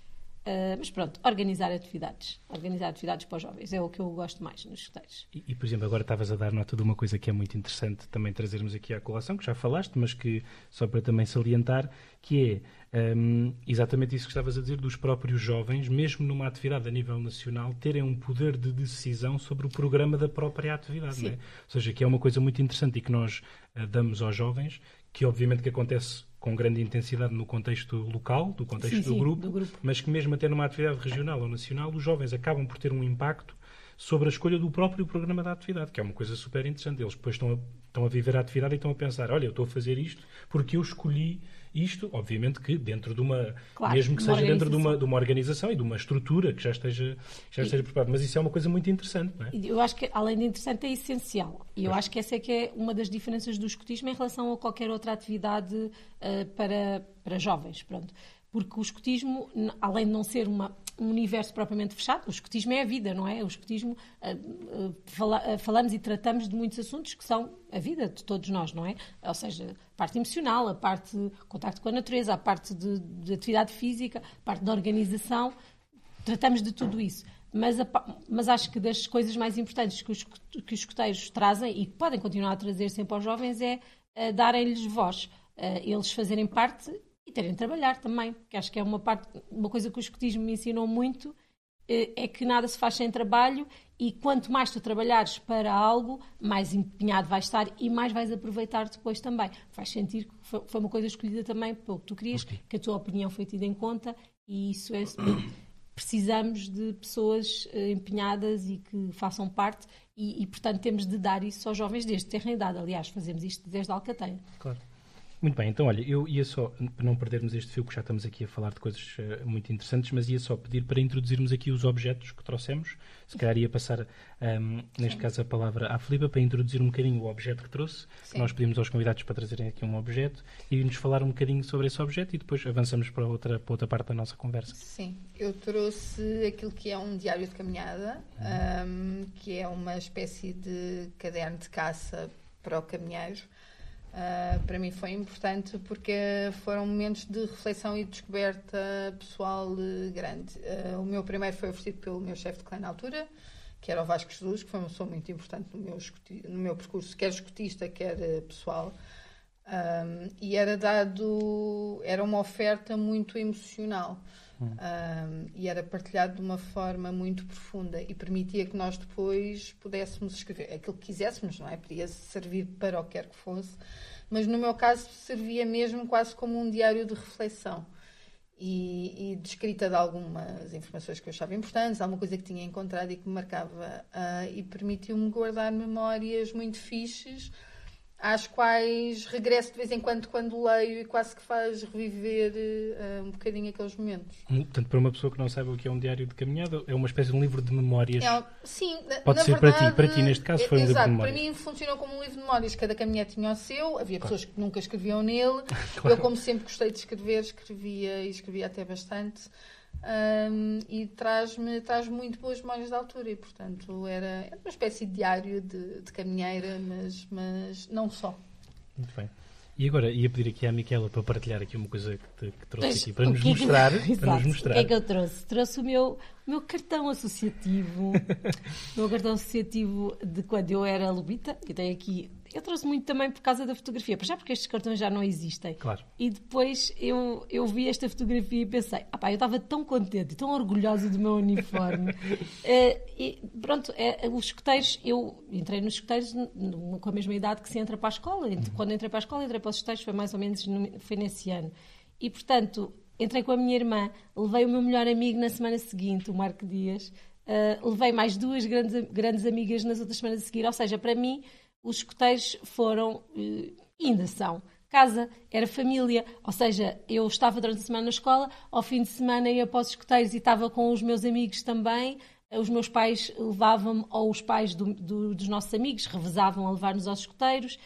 Ah, mas pronto, organizar atividades. Organizar atividades para os jovens é o que eu gosto mais nos escuteiros. E, e, por exemplo, agora estavas a dar nota de uma coisa que é muito interessante também trazermos aqui à colação, que já falaste, mas que só para também salientar, que é hum, exatamente isso que estavas a dizer, dos próprios jovens, mesmo numa atividade a nível nacional, terem um poder de decisão sobre o programa da própria atividade. Sim. Não é? Ou seja, que é uma coisa muito interessante e que nós eh, damos aos jovens, que obviamente que acontece com grande intensidade no contexto local, do contexto Sim, do, sim, grupo, do grupo. mas que mesmo até numa atividade regional ou nacional, os jovens acabam por ter um impacto sobre a escolha do próprio programa da atividade, que é uma coisa super interessante. Eles depois estão a, estão a viver a atividade e estão a pensar, olha, eu estou a fazer isto porque eu escolhi isto, obviamente que dentro de uma, Claro, mesmo que seja dentro de uma, organização. de uma organização e de uma estrutura que já esteja, já esteja preparada. Mas isso é uma coisa muito interessante, não é? Eu acho que, além de interessante, é essencial. E eu acho que essa é que é uma das diferenças do escotismo em relação a qualquer outra atividade eh, para, para jovens. Pronto. Porque o escotismo, além de não ser uma, um universo propriamente fechado, o escotismo é a vida, não é? O escotismo, eh, eh, fala- eh, falamos e tratamos de muitos assuntos que são a vida de todos nós, não é? Ou seja, a parte emocional, a parte de contacto com a natureza, a parte de, de atividade física, a parte da organização tratamos de tudo isso. Mas, a mas acho que das coisas mais importantes que os, que os escuteiros trazem e que podem continuar a trazer sempre aos jovens é darem-lhes voz, eles fazerem parte e terem de trabalhar também, porque acho que é uma parte, uma coisa que o escutismo me ensinou muito eh, é que nada se faz sem trabalho e quanto mais tu trabalhares para algo, mais empenhado vais estar e mais vais aproveitar depois também. Faz sentir que foi, uma coisa escolhida também pelo que tu querias, que a tua opinião foi tida em conta e isso é <coughs> precisamos de pessoas eh, empenhadas e que façam parte e, e, portanto temos de dar isso aos jovens desde terem idade. Aliás, fazemos isto desde a Alcateia. Claro. Muito bem, então olha, eu ia só, para não perdermos este fio, que já estamos aqui a falar de coisas eh, muito interessantes, mas ia só pedir para introduzirmos aqui os objetos que trouxemos. Se calhar ia passar, ahm, neste caso, a palavra à Filipa para introduzir um bocadinho o objeto que trouxe. Sim. Nós pedimos aos convidados para trazerem aqui um objeto e nos falar um bocadinho sobre esse objeto e depois avançamos para outra, para outra parte da nossa conversa. Sim, eu trouxe aquilo que é um diário de caminhada, ahm, que é uma espécie de caderno de caça para o caminheiro. Ah, para mim foi importante porque foram momentos de reflexão e descoberta pessoal eh, grande. Ah, o meu primeiro foi oferecido pelo meu chefe de clã na altura, que era o Vasco Jesus, que foi uma pessoa muito importante no meu, no meu percurso, quer escutista, quer eh, pessoal. Um, e era dado, era uma oferta muito emocional Um, e era partilhado de uma forma muito profunda e permitia que nós depois pudéssemos escrever aquilo que quiséssemos, não é? Podia servir para o que quer que fosse, mas no meu caso servia mesmo quase como um diário de reflexão e, e de escrita de algumas informações que eu achava importantes, alguma coisa que tinha encontrado e que me marcava ah, e permitiu-me guardar memórias muito fixes às quais regresso de vez em quando quando leio e quase que faz reviver eh, um bocadinho aqueles momentos. Portanto, para uma pessoa que não saiba o que é um diário de caminhada, é uma espécie de um livro de memórias. É, sim, Pode ser para ti, verdade, para ti neste caso é- foi um livro de exato, memórias. Para mim funcionou como um livro de memórias. Cada caminhão tinha o seu, havia pessoas que nunca escreviam nele. <laughs> Claro. Eu, como sempre gostei de escrever, escrevia e escrevia até bastante. Ahm, e traz-me traz muito boas memórias da altura e portanto era, era uma espécie de diário de, de caminheira mas, mas não só Muito bem. E agora ia pedir aqui à Miquela para partilhar aqui uma coisa que, te- que trouxe aqui para nos que é que- mostrar. <laughs> para Exato. nos mostrar. O que é que eu trouxe? Trouxe o meu, o meu cartão associativo. <laughs> o meu cartão associativo de quando eu era lobita. Eu tenho aqui eu trouxe muito também por causa da fotografia, já porque estes cartões já não existem. Claro. E depois eu, eu vi esta fotografia e pensei, ah pá, eu estava tão contente e tão orgulhosa do meu uniforme. uh, <laughs> e pronto, é, os escuteiros, eu entrei nos escuteiros com a mesma idade que se entra para a escola. Uhum. Quando entrei para a escola, entrei para os escuteiros, foi mais ou menos foi nesse ano. E portanto, entrei com a minha irmã, levei o meu melhor amigo na semana seguinte, o Marco Dias. Uh, levei mais duas grandes, grandes amigas nas outras semanas a seguir, ou seja, para mim os escoteiros foram, e eh, ainda são, casa, era família, ou seja, eu estava durante a semana na escola, ao fim de semana ia para os escoteiros e estava com os meus amigos também, os meus pais levavam-me, ou os pais do, do, dos nossos amigos, revezavam a levar-nos aos escoteiros,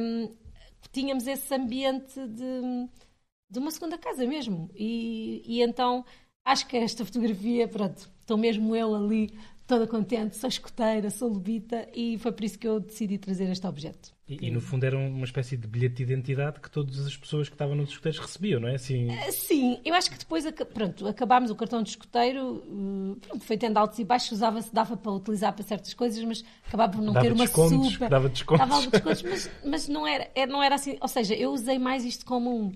um, tínhamos esse ambiente de, de uma segunda casa mesmo, e, e então acho que esta fotografia, pronto, estou mesmo eu ali toda contente, sou escoteira, sou lobita e foi por isso que eu decidi trazer este objeto. E, e, no fundo era uma espécie de bilhete de identidade que todas as pessoas que estavam nos escoteiros recebiam, não é? Assim... Uh, sim, eu acho que depois pronto, acabámos o cartão de escoteiro, uh, pronto, foi tendo altos e baixos, usava-se, dava para utilizar para certas coisas, mas acabava por não dava ter uma super. Dava descontos. Dava descontos, mas, mas não, era, é, não era assim, ou seja, eu usei mais isto como um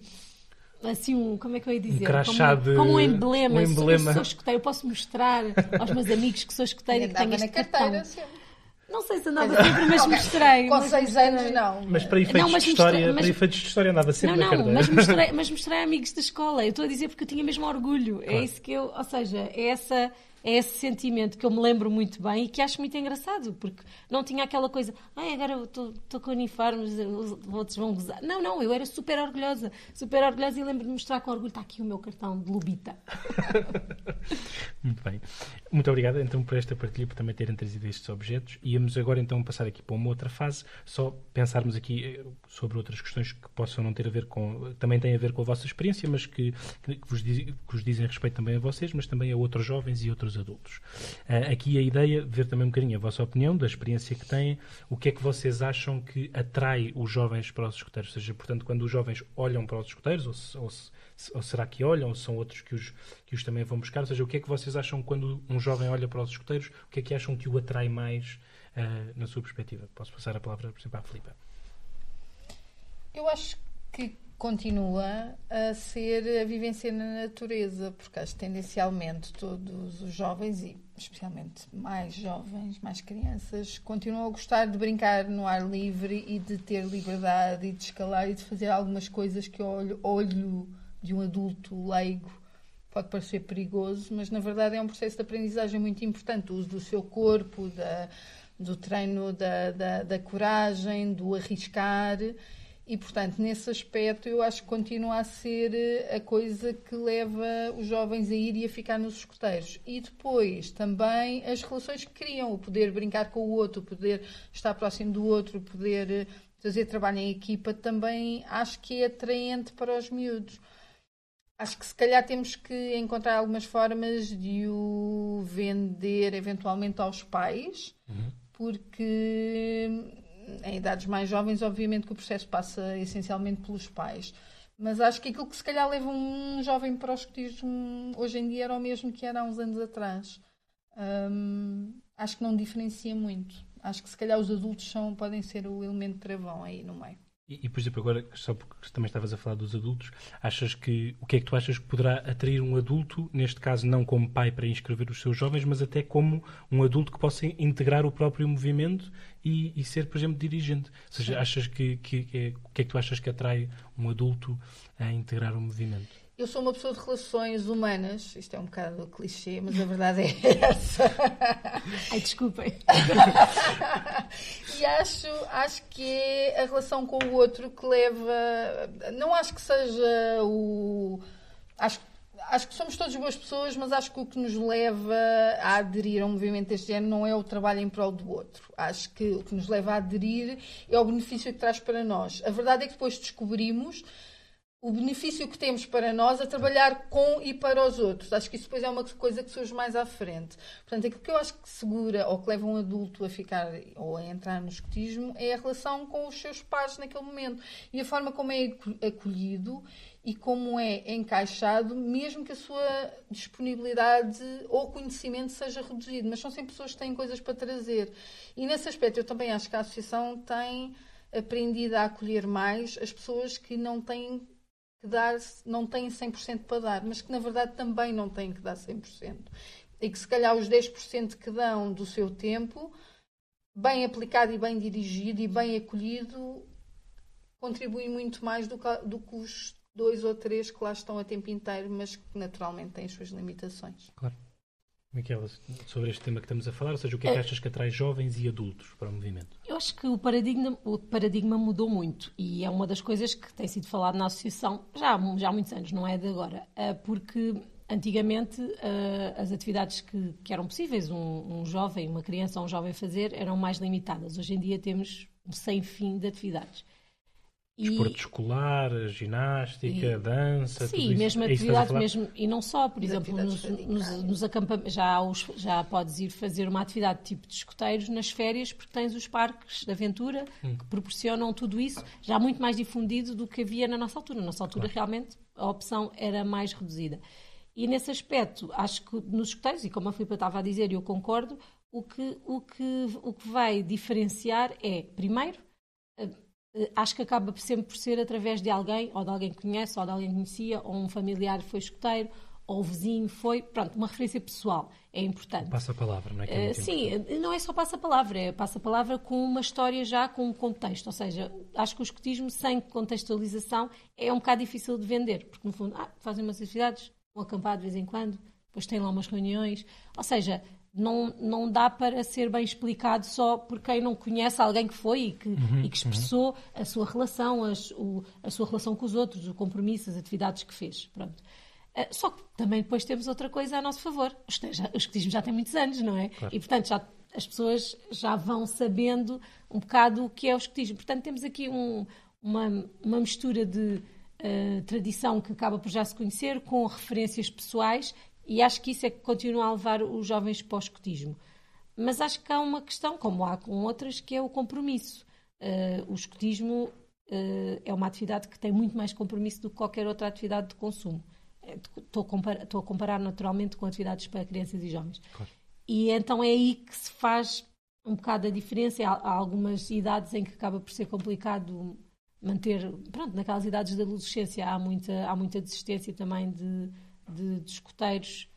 assim um, como é que eu ia dizer? Um crachá como, de... como um emblema. Um emblema. Sou, sou escoteiro, eu posso mostrar aos meus amigos que sou escoteiro e que tenho este cartão. Sempre. Não sei se andava sempre, mas <laughs> mostrei. Com seis anos, não. Mas para efeitos, não, de, história, mas... para efeitos de história andava sempre não, não, na carteira. Mas mostrei, <laughs> mas mostrei a amigos da escola. Eu estou a dizer porque eu tinha mesmo orgulho. É claro. É isso que eu... Ou seja, é essa é esse sentimento que eu me lembro muito bem e que acho muito engraçado, porque não tinha aquela coisa, ai, agora estou com uniformes, os outros vão gozar. Não, não, eu era super orgulhosa, super orgulhosa e lembro de mostrar com orgulho, está aqui o meu cartão de Lubita. <laughs> muito bem. Muito obrigado então por esta partilha, por também terem trazido estes objetos. Íamos agora então passar aqui para uma outra fase, só pensarmos aqui eh, sobre outras questões que possam não ter a ver com, também têm a ver com a vossa experiência, mas que, que, vos, diz, que vos dizem respeito também a vocês, mas também a outros jovens e outros os adultos. Uh, aqui a ideia, ver também um bocadinho a vossa opinião, da experiência que têm, o que é que vocês acham que atrai os jovens para os escuteiros? Ou seja, portanto, quando os jovens olham para os escuteiros, ou, se, ou, se, ou será que olham, ou são outros que os, que os também vão buscar? Ou seja, o que é que vocês acham quando um jovem olha para os escuteiros? O que é que acham que o atrai mais uh, na sua perspectiva? Posso passar a palavra, por exemplo, à Filipe. Eu acho que continua a ser a vivência na natureza, porque acho que tendencialmente todos os jovens, e especialmente mais jovens, mais crianças, continuam a gostar de brincar no ar livre e de ter liberdade e de escalar e de fazer algumas coisas que, ao olho, olho de um adulto leigo, pode parecer perigoso, mas na verdade é um processo de aprendizagem muito importante. O uso do seu corpo, da, do treino da, da, da coragem, do arriscar e, portanto, nesse aspecto, eu acho que continua a ser eh, a coisa que leva os jovens a ir e a ficar nos escoteiros. E depois, também, as relações que criam, o poder brincar com o outro, o poder estar próximo do outro, o poder eh, fazer trabalho em equipa, também acho que é atraente para os miúdos. Acho que se calhar temos que encontrar algumas formas de o vender eventualmente aos pais, uhum. porque em idades mais jovens, obviamente que o processo passa essencialmente pelos pais. Mas acho que aquilo que se calhar leva um jovem para o escotismo hoje em dia era o mesmo que era há uns anos atrás. Hum, acho que não diferencia muito. Acho que se calhar os adultos são, podem ser o elemento travão aí no meio. E, e, por exemplo, agora, só porque também estavas a falar dos adultos, achas que o que é que tu achas que poderá atrair um adulto, neste caso não como pai para inscrever os seus jovens, mas até como um adulto que possa integrar o próprio movimento e, e ser, por exemplo, dirigente? Ou seja, achas que, que, que, o que é que tu achas que atrai um adulto a integrar o movimento? Eu sou uma pessoa de relações humanas, isto é um bocado clichê, mas a verdade é <laughs> essa. Ai, desculpem. e acho, acho que é a relação com o outro que leva. Não acho que seja o. Acho, acho que somos todas boas pessoas, mas acho que o que nos leva a aderir a um movimento deste género não é o trabalho em prol do outro. Acho que o que nos leva a aderir é o benefício que traz para nós. A verdade é que depois descobrimos o benefício que temos para nós a trabalhar com e para os outros. Acho que isso depois é uma coisa que surge mais à frente. Portanto, aquilo que eu acho que segura ou que leva um adulto a ficar ou a entrar no escotismo é a relação com os seus pais naquele momento e a forma como é acolhido e como é encaixado, mesmo que a sua disponibilidade ou conhecimento seja reduzido. Mas são sempre pessoas que têm coisas para trazer. E nesse aspecto, eu também acho que a associação tem aprendido a acolher mais as pessoas que não têm que dar, não têm 100% para dar, mas que na verdade também não têm que dar 100%. E que se calhar os 10% que dão do seu tempo, bem aplicado e bem dirigido e bem acolhido, contribui muito mais do que, do que os dois ou três que lá estão a tempo inteiro, mas que naturalmente têm as suas limitações. Claro. Miquela, sobre este tema que estamos a falar, ou seja, o que é que é. achas que atrai jovens e adultos para o movimento? Eu acho que o paradigma, o paradigma mudou muito e é uma das coisas que tem sido falado na associação já, já há muitos anos, não é de agora, eh, porque antigamente eh, as atividades que, que eram possíveis um, um, jovem, uma criança ou um jovem fazer eram mais limitadas. Hoje em dia temos um sem fim de atividades. Desporto escolar, ginástica, e, dança, sim, tudo mesmo isso. É atividade, mesmo, e não só, por exemplo, nos, nos, nos acampamentos, já, já podes ir fazer uma atividade tipo de escoteiros nas férias, porque tens os parques de aventura hum. que proporcionam tudo isso, já muito mais difundido do que havia na nossa altura. Na nossa altura, claro. realmente, a opção era mais reduzida. E nesse aspecto, acho que nos escoteiros, e como a Filipe estava a dizer, e eu concordo, o que, o, que, o que vai diferenciar é, primeiro, eh, acho que acaba sempre por ser através de alguém, ou de alguém que conhece, ou de alguém que conhecia, ou um familiar foi escoteiro, ou o vizinho foi, pronto, uma referência pessoal é importante. Passa a palavra, não é? é uh, sim, importante. não é só passa a palavra, é passa a palavra com uma história já com um contexto, ou seja, acho que o escotismo sem contextualização é um bocado difícil de vender, porque no fundo, ah, fazem umas atividades, vão acampar de vez em quando, depois têm lá umas reuniões, ou seja, não, não dá para ser bem explicado só por quem não conhece alguém que foi e que, uhum, e que expressou uhum. a sua relação, as, o, a sua relação com os outros, o compromisso, as atividades que fez. Pronto. Uh, só que também depois temos outra coisa a nosso favor. O escotismo já tem muitos anos, não é? Claro. E, portanto, já, as pessoas já vão sabendo um bocado o que é o escotismo. Portanto, temos aqui um, uma, uma mistura de uh, tradição que acaba por já se conhecer com referências pessoais e acho que isso é que continua a levar os jovens para o escotismo. Mas acho que há uma questão, como há com outras, que é o compromisso. Uh, o escotismo uh, é uma atividade que tem muito mais compromisso do que qualquer outra atividade de consumo. Estou a, comparar, estou a comparar naturalmente com atividades para crianças e jovens. Claro. E então é aí que se faz um bocado a diferença. Há, há, algumas idades em que acaba por ser complicado manter. Pronto, naquelas idades da adolescência há muita, há muita desistência também de de, de escuteiros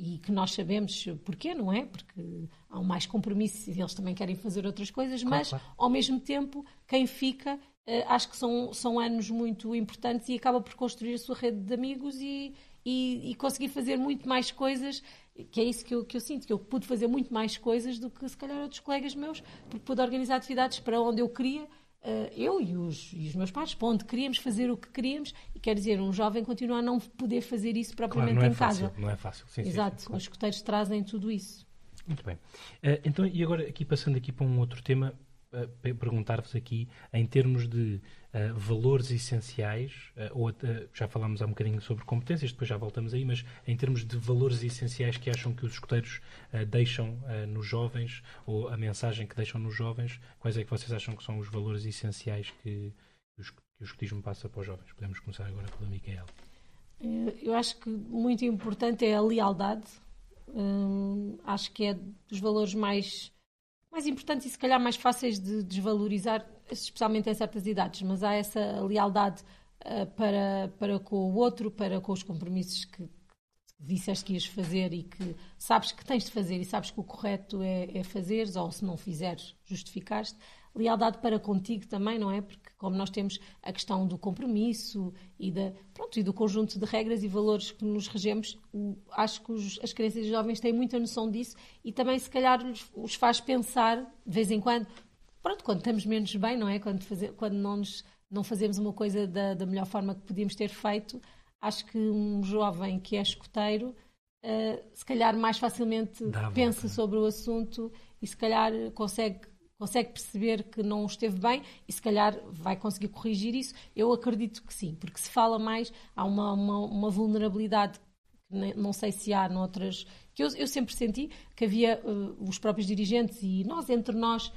e que nós sabemos porquê, não é? Porque há um mais compromisso e eles também querem fazer outras coisas, claro, mas claro. ao mesmo tempo quem fica uh, acho que são, são anos muito importantes e acaba por construir a sua rede de amigos e, e, e, conseguir fazer muito mais coisas, que é isso que eu, que eu sinto, que eu pude fazer muito mais coisas do que se calhar outros colegas meus, porque pude organizar atividades para onde eu queria eu e os, e os, meus pais, onde queríamos fazer o que queríamos, e quer dizer, um jovem continua a não poder fazer isso propriamente claro, não é em fácil, casa. Não é fácil, sim, Exato, sim, sim, claro. os escuteiros trazem tudo isso. Muito bem. Uh, então, e agora, aqui passando aqui para um outro tema, uh, perguntar-vos aqui, em termos de uh, valores essenciais, uh, ou já falámos há um bocadinho sobre competências, depois já voltamos aí, mas em termos de valores essenciais que acham que os escuteiros deixam nos jovens, ou a mensagem que deixam nos jovens, quais é que vocês acham que são os valores essenciais que, que, os, que o escutismo passa para os jovens? Podemos começar agora pela Micaela. Eu acho que muito importante é a lealdade. Hum, acho que é dos valores mais mais importantes e se calhar mais fáceis de desvalorizar, especialmente em certas idades, mas há essa lealdade uh, para, para com o outro, para com os compromissos que, disseste que ias fazer e que sabes que tens de fazer e sabes que o correto é, é fazeres, ou se não fizeres, justificaste lealdade para contigo também, não é? Porque como nós temos a questão do compromisso e, da, pronto, e do conjunto de regras e valores que nos regemos, acho que os, as crianças e jovens têm muita noção disso e também se calhar os, os faz pensar de vez em quando, pronto, quando estamos menos bem, não é? Quando, faze, quando não, nos, não fazemos uma coisa da, da melhor forma que podíamos ter feito, acho que um jovem que é escoteiro Uh, se calhar mais facilmente Dá pensa sobre o assunto e se calhar consegue consegue perceber que não esteve bem e se calhar vai conseguir corrigir isso? Eu acredito que sim, porque se fala mais, há uma, uma, uma vulnerabilidade que não sei se há noutras. que eu, eu sempre senti que havia uh, os próprios dirigentes e nós, entre nós,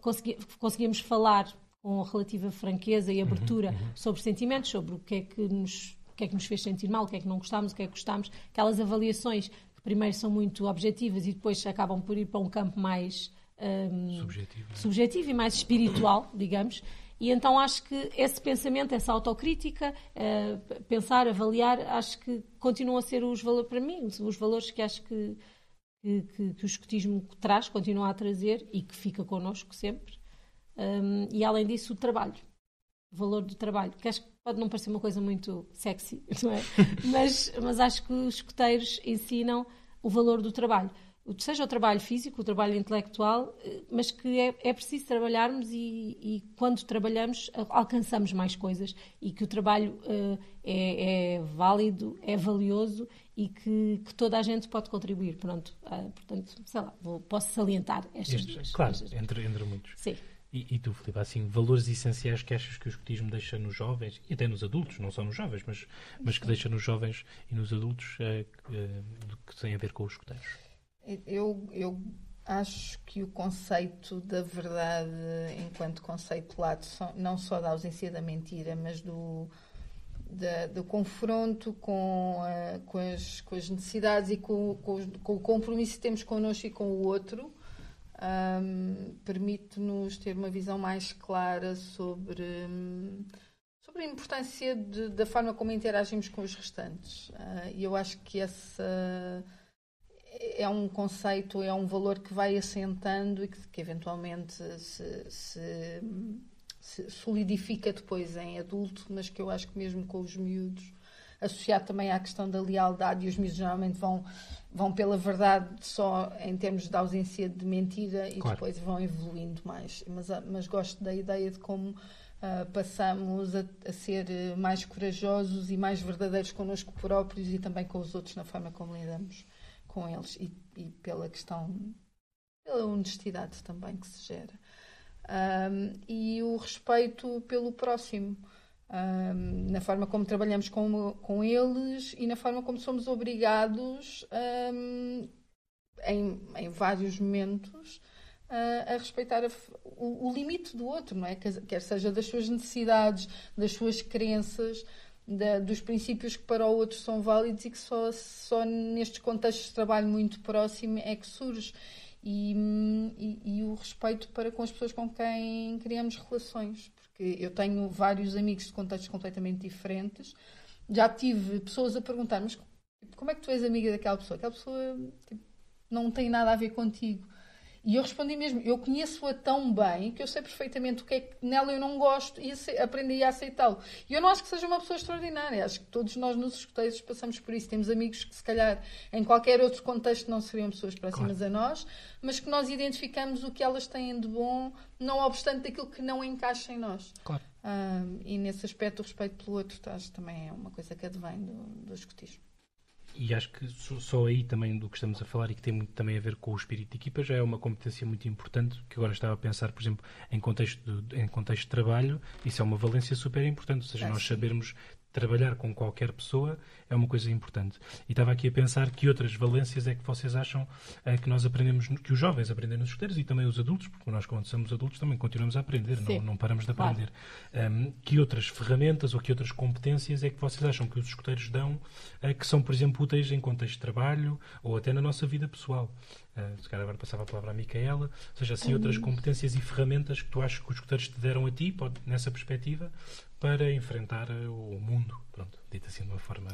consegui, conseguíamos falar com relativa franqueza e abertura uhum, uhum. sobre sentimentos, sobre o que é que nos o que é que nos fez sentir mal, o que é que não gostámos, o que é que gostámos, aquelas avaliações que primeiro são muito objetivas e depois acabam por ir para um campo mais um, subjetivo, é? subjetivo e mais espiritual, digamos. E então acho que esse pensamento, essa autocrítica, uh, pensar, avaliar, acho que continuam a ser os valores, para mim, os valores que acho que, que, que o escotismo traz, continua a trazer e que fica connosco sempre. Um, e além disso, o trabalho. O valor do trabalho, que acho que pode não parecer uma coisa muito sexy, <laughs> não é? mas, mas acho que os escoteiros ensinam o valor do trabalho seja o trabalho físico, o trabalho intelectual, eh, mas que é, é preciso trabalharmos e, e, quando trabalhamos alcançamos mais coisas e que o trabalho uh, é, é, válido, é valioso e que, que, toda a gente pode contribuir. Pronto, uh, portanto, sei lá, vou, posso salientar estas Este, duas. Claro, entre, entre muitos. Sim. E, e, tu, Filipe, assim, valores essenciais que achas que o escotismo deixa nos jovens, e até nos adultos, não só nos jovens, mas, mas que deixa nos jovens e nos adultos, é, é, que tem a ver com os escoteiros? Eu, eu acho que o conceito da verdade, enquanto conceito lato, não só da ausência da mentira, mas do, da, do confronto com, uh, com, as, com, as, necessidades e com, com, com, o compromisso que temos connosco e com o outro, um, permite-nos ter uma visão mais clara sobre, sobre a importância de, da forma como interagimos com os restantes. Uh, e eu acho que essa é um conceito, é um valor que vai assentando e que, que eventualmente se, se, se, solidifica depois em adulto, mas que eu acho que mesmo com os miúdos, associado também à questão da lealdade, e os miúdos geralmente vão, vão pela verdade só em termos de ausência de mentira e claro. depois vão evoluindo mais. Mas, mas gosto da ideia de como Uh, passamos a, a, ser mais corajosos e mais verdadeiros connosco próprios e também com os outros na forma como lidamos com eles e, e pela questão, pela honestidade também que se gera. Um, e o respeito pelo próximo, um, na forma como trabalhamos com, com eles e na forma como somos obrigados um, em, em vários momentos a, a respeitar a, o, o, limite do outro, não é? Quer, quer seja das suas necessidades, das suas crenças, da, dos princípios que para o outro são válidos e que só, só nestes contextos de trabalho muito próximo é que surge. E, e, e, o respeito para com as pessoas com quem criamos relações. Porque eu tenho vários amigos de contextos completamente diferentes. Já tive pessoas a perguntar, mas como é que tu és amiga daquela pessoa? Aquela pessoa tipo, não tem nada a ver contigo. E eu respondi mesmo, eu conheço-a tão bem que eu sei perfeitamente o que é que nela eu não gosto e aprendi a aceitá-lo. E eu não acho que seja uma pessoa extraordinária, acho que todos nós nos escuteiros passamos por isso. Temos amigos que se calhar em qualquer outro contexto não seriam pessoas próximas claro. a nós, mas que nós identificamos o que elas têm de bom, não obstante aquilo que não encaixa em nós. Claro. Um, e nesse aspecto o respeito pelo outro acho, também é uma coisa que advém do, do escutismo e acho que só aí também do que estamos a falar e que tem muito também a ver com o espírito de equipa já é uma competência muito importante que agora estava a pensar, por exemplo, em contexto de, em contexto de trabalho, isso é uma valência super importante, ou seja, é, nós sim. sabermos trabalhar com qualquer pessoa é uma coisa importante. E estava aqui a pensar que outras valências é que vocês acham é, que nós aprendemos, que os jovens aprendem nos escuteiros e também os adultos, porque nós quando somos adultos também continuamos a aprender, não, não, paramos de aprender. Claro. Um, que outras ferramentas ou que outras competências é que vocês acham que os escuteiros dão é, que são, por exemplo, úteis em contexto de trabalho ou até na nossa vida pessoal? Uh, se calhar agora passava a palavra à Micaela, ou seja, assim, outras competências e ferramentas que tu achas que os escuteiros te deram a ti, pode, nessa perspectiva, para enfrentar eh, o mundo, pronto, dito assim de uma forma...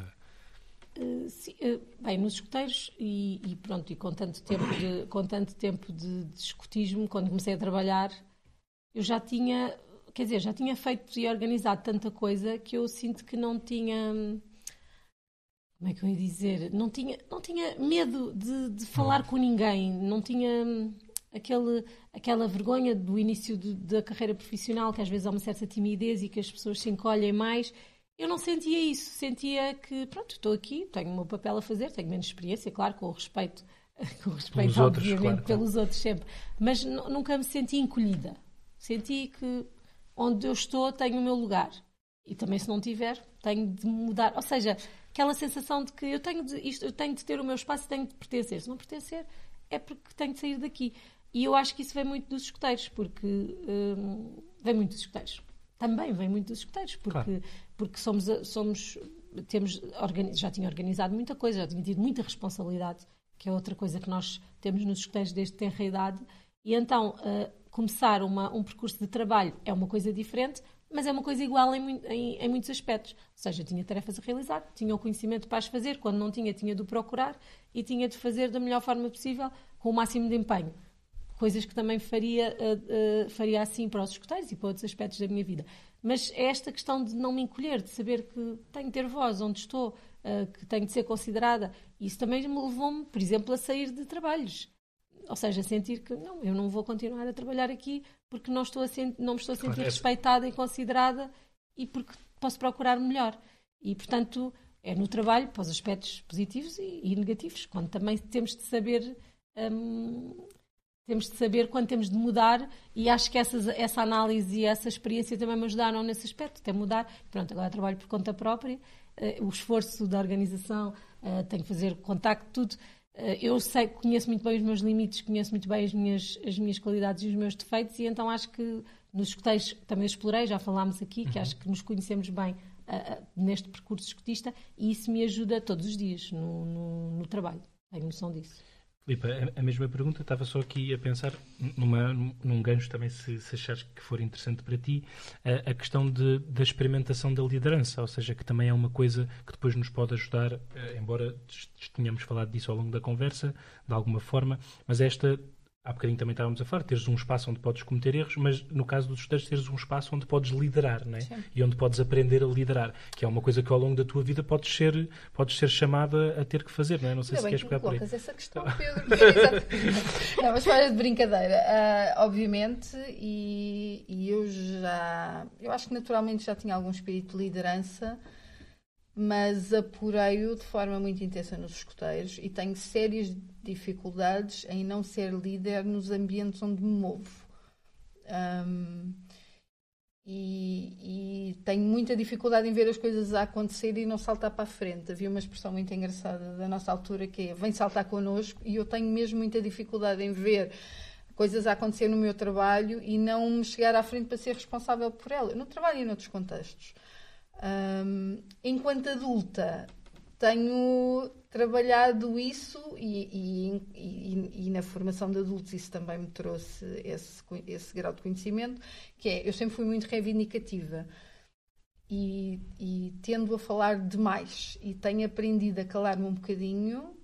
Uh, sim, uh, bem, nos escuteiros e, e, pronto, e com tanto tempo de, com tanto tempo de, de escutismo, quando comecei a trabalhar, eu já tinha, quer dizer, já tinha feito e organizado tanta coisa que eu sinto que não tinha como é que eu ia dizer? Não tinha, não tinha medo de, de falar com ninguém, não tinha hum, aquele, aquela vergonha do início de, da carreira profissional, que às vezes há uma certa timidez e que as pessoas se encolhem mais. Eu não sentia isso, sentia que, pronto, estou aqui, tenho o meu papel a fazer, tenho menos experiência, claro, com o respeito, <laughs> com o respeito pelos obviamente, outros, claro, pelos outros sempre, mas nunca me senti encolhida. Senti que onde eu estou tenho o meu lugar. E também se não tiver, tenho de mudar. Ou seja, aquela sensação de que eu tenho de, isto, eu tenho de ter o meu espaço e tenho de pertencer. Se não pertencer, é porque tenho de sair daqui. E eu acho que isso vem muito dos escuteiros, porque hum, vem muito dos escuteiros. Também vem muito dos escuteiros, porque, claro. porque somos, somos, temos, já tinha organizado muita coisa, já tinha tido muita responsabilidade, que é outra coisa que nós temos nos escuteiros desde tenra idade, E então, uh, começar uma, um percurso de trabalho é uma coisa diferente, mas é uma coisa igual em, em, em, muitos aspectos. Ou seja, tinha tarefas a realizar, tinha o conhecimento para as fazer, quando não tinha, tinha de procurar e tinha de fazer da melhor forma possível, com o máximo de empenho. Coisas que também faria, uh, uh, faria assim para os escuteiros e para outros aspectos da minha vida. Mas é esta questão de não me encolher, de saber que tenho de ter voz onde estou, uh, que tenho de ser considerada. Isso também me levou-me, por exemplo, a sair de trabalhos ou seja, sentir que não, eu não vou continuar a trabalhar aqui porque não, estou a não me estou a sentir claro, respeitada e considerada e porque posso procurar melhor. E, portanto, é no trabalho, para os aspectos positivos e, e negativos, quando também temos de saber. Hum, temos de saber quando temos de mudar e acho que essas, essa análise e essa experiência também me ajudaram nesse aspecto, até mudar. Pronto, agora trabalho por conta própria, uh, o esforço da organização, uh, tenho que fazer contacto, tudo eu sei, conheço muito bem os meus limites, conheço muito bem as minhas, as minhas qualidades e os meus defeitos, e então acho que nos escuteiros também explorei, já falámos aqui, que uhum. acho que nos conhecemos bem uh, uh, neste percurso escutista, e isso me ajuda todos os dias no, no, no trabalho. Tenho noção disso. Filipe, a, mesma pergunta, estava só aqui a pensar numa, num gancho também, se, se achares que for interessante para ti, a, a questão de, da experimentação da liderança, ou seja, que também é uma coisa que depois nos pode ajudar, eh, embora tenhamos falado disso ao longo da conversa, de alguma forma, mas esta há bocadinho também estávamos a falar, teres um espaço onde podes cometer erros, mas no caso dos estudantes, teres um espaço onde podes liderar, não é? E onde podes aprender a liderar, que é uma coisa que ao longo da tua vida podes ser, podes ser chamada a ter que fazer, não é? Não sei Ainda se queres pegar por aí. essa questão, Pedro. <laughs> não, mas fora de brincadeira, uh, obviamente, e, e eu já, eu acho que naturalmente já tinha algum espírito de liderança, mas apurei-o de forma muito intensa nos escuteiros e tenho sérias dificuldades em não ser líder nos ambientes onde me movo. Um, e, e, tenho muita dificuldade em ver as coisas a acontecer e não saltar para a frente. Havia uma expressão muito engraçada da nossa altura que é vem saltar connosco e eu tenho mesmo muita dificuldade em ver coisas a acontecer no meu trabalho e não me chegar à frente para ser responsável por ela, no trabalho e noutros contextos. Um, enquanto adulta, tenho trabalhado isso e, e, e, e, na formação de adultos isso também me trouxe esse, esse grau de conhecimento, que é, eu sempre fui muito reivindicativa e, e tendo a falar demais e tenho aprendido a calar-me um bocadinho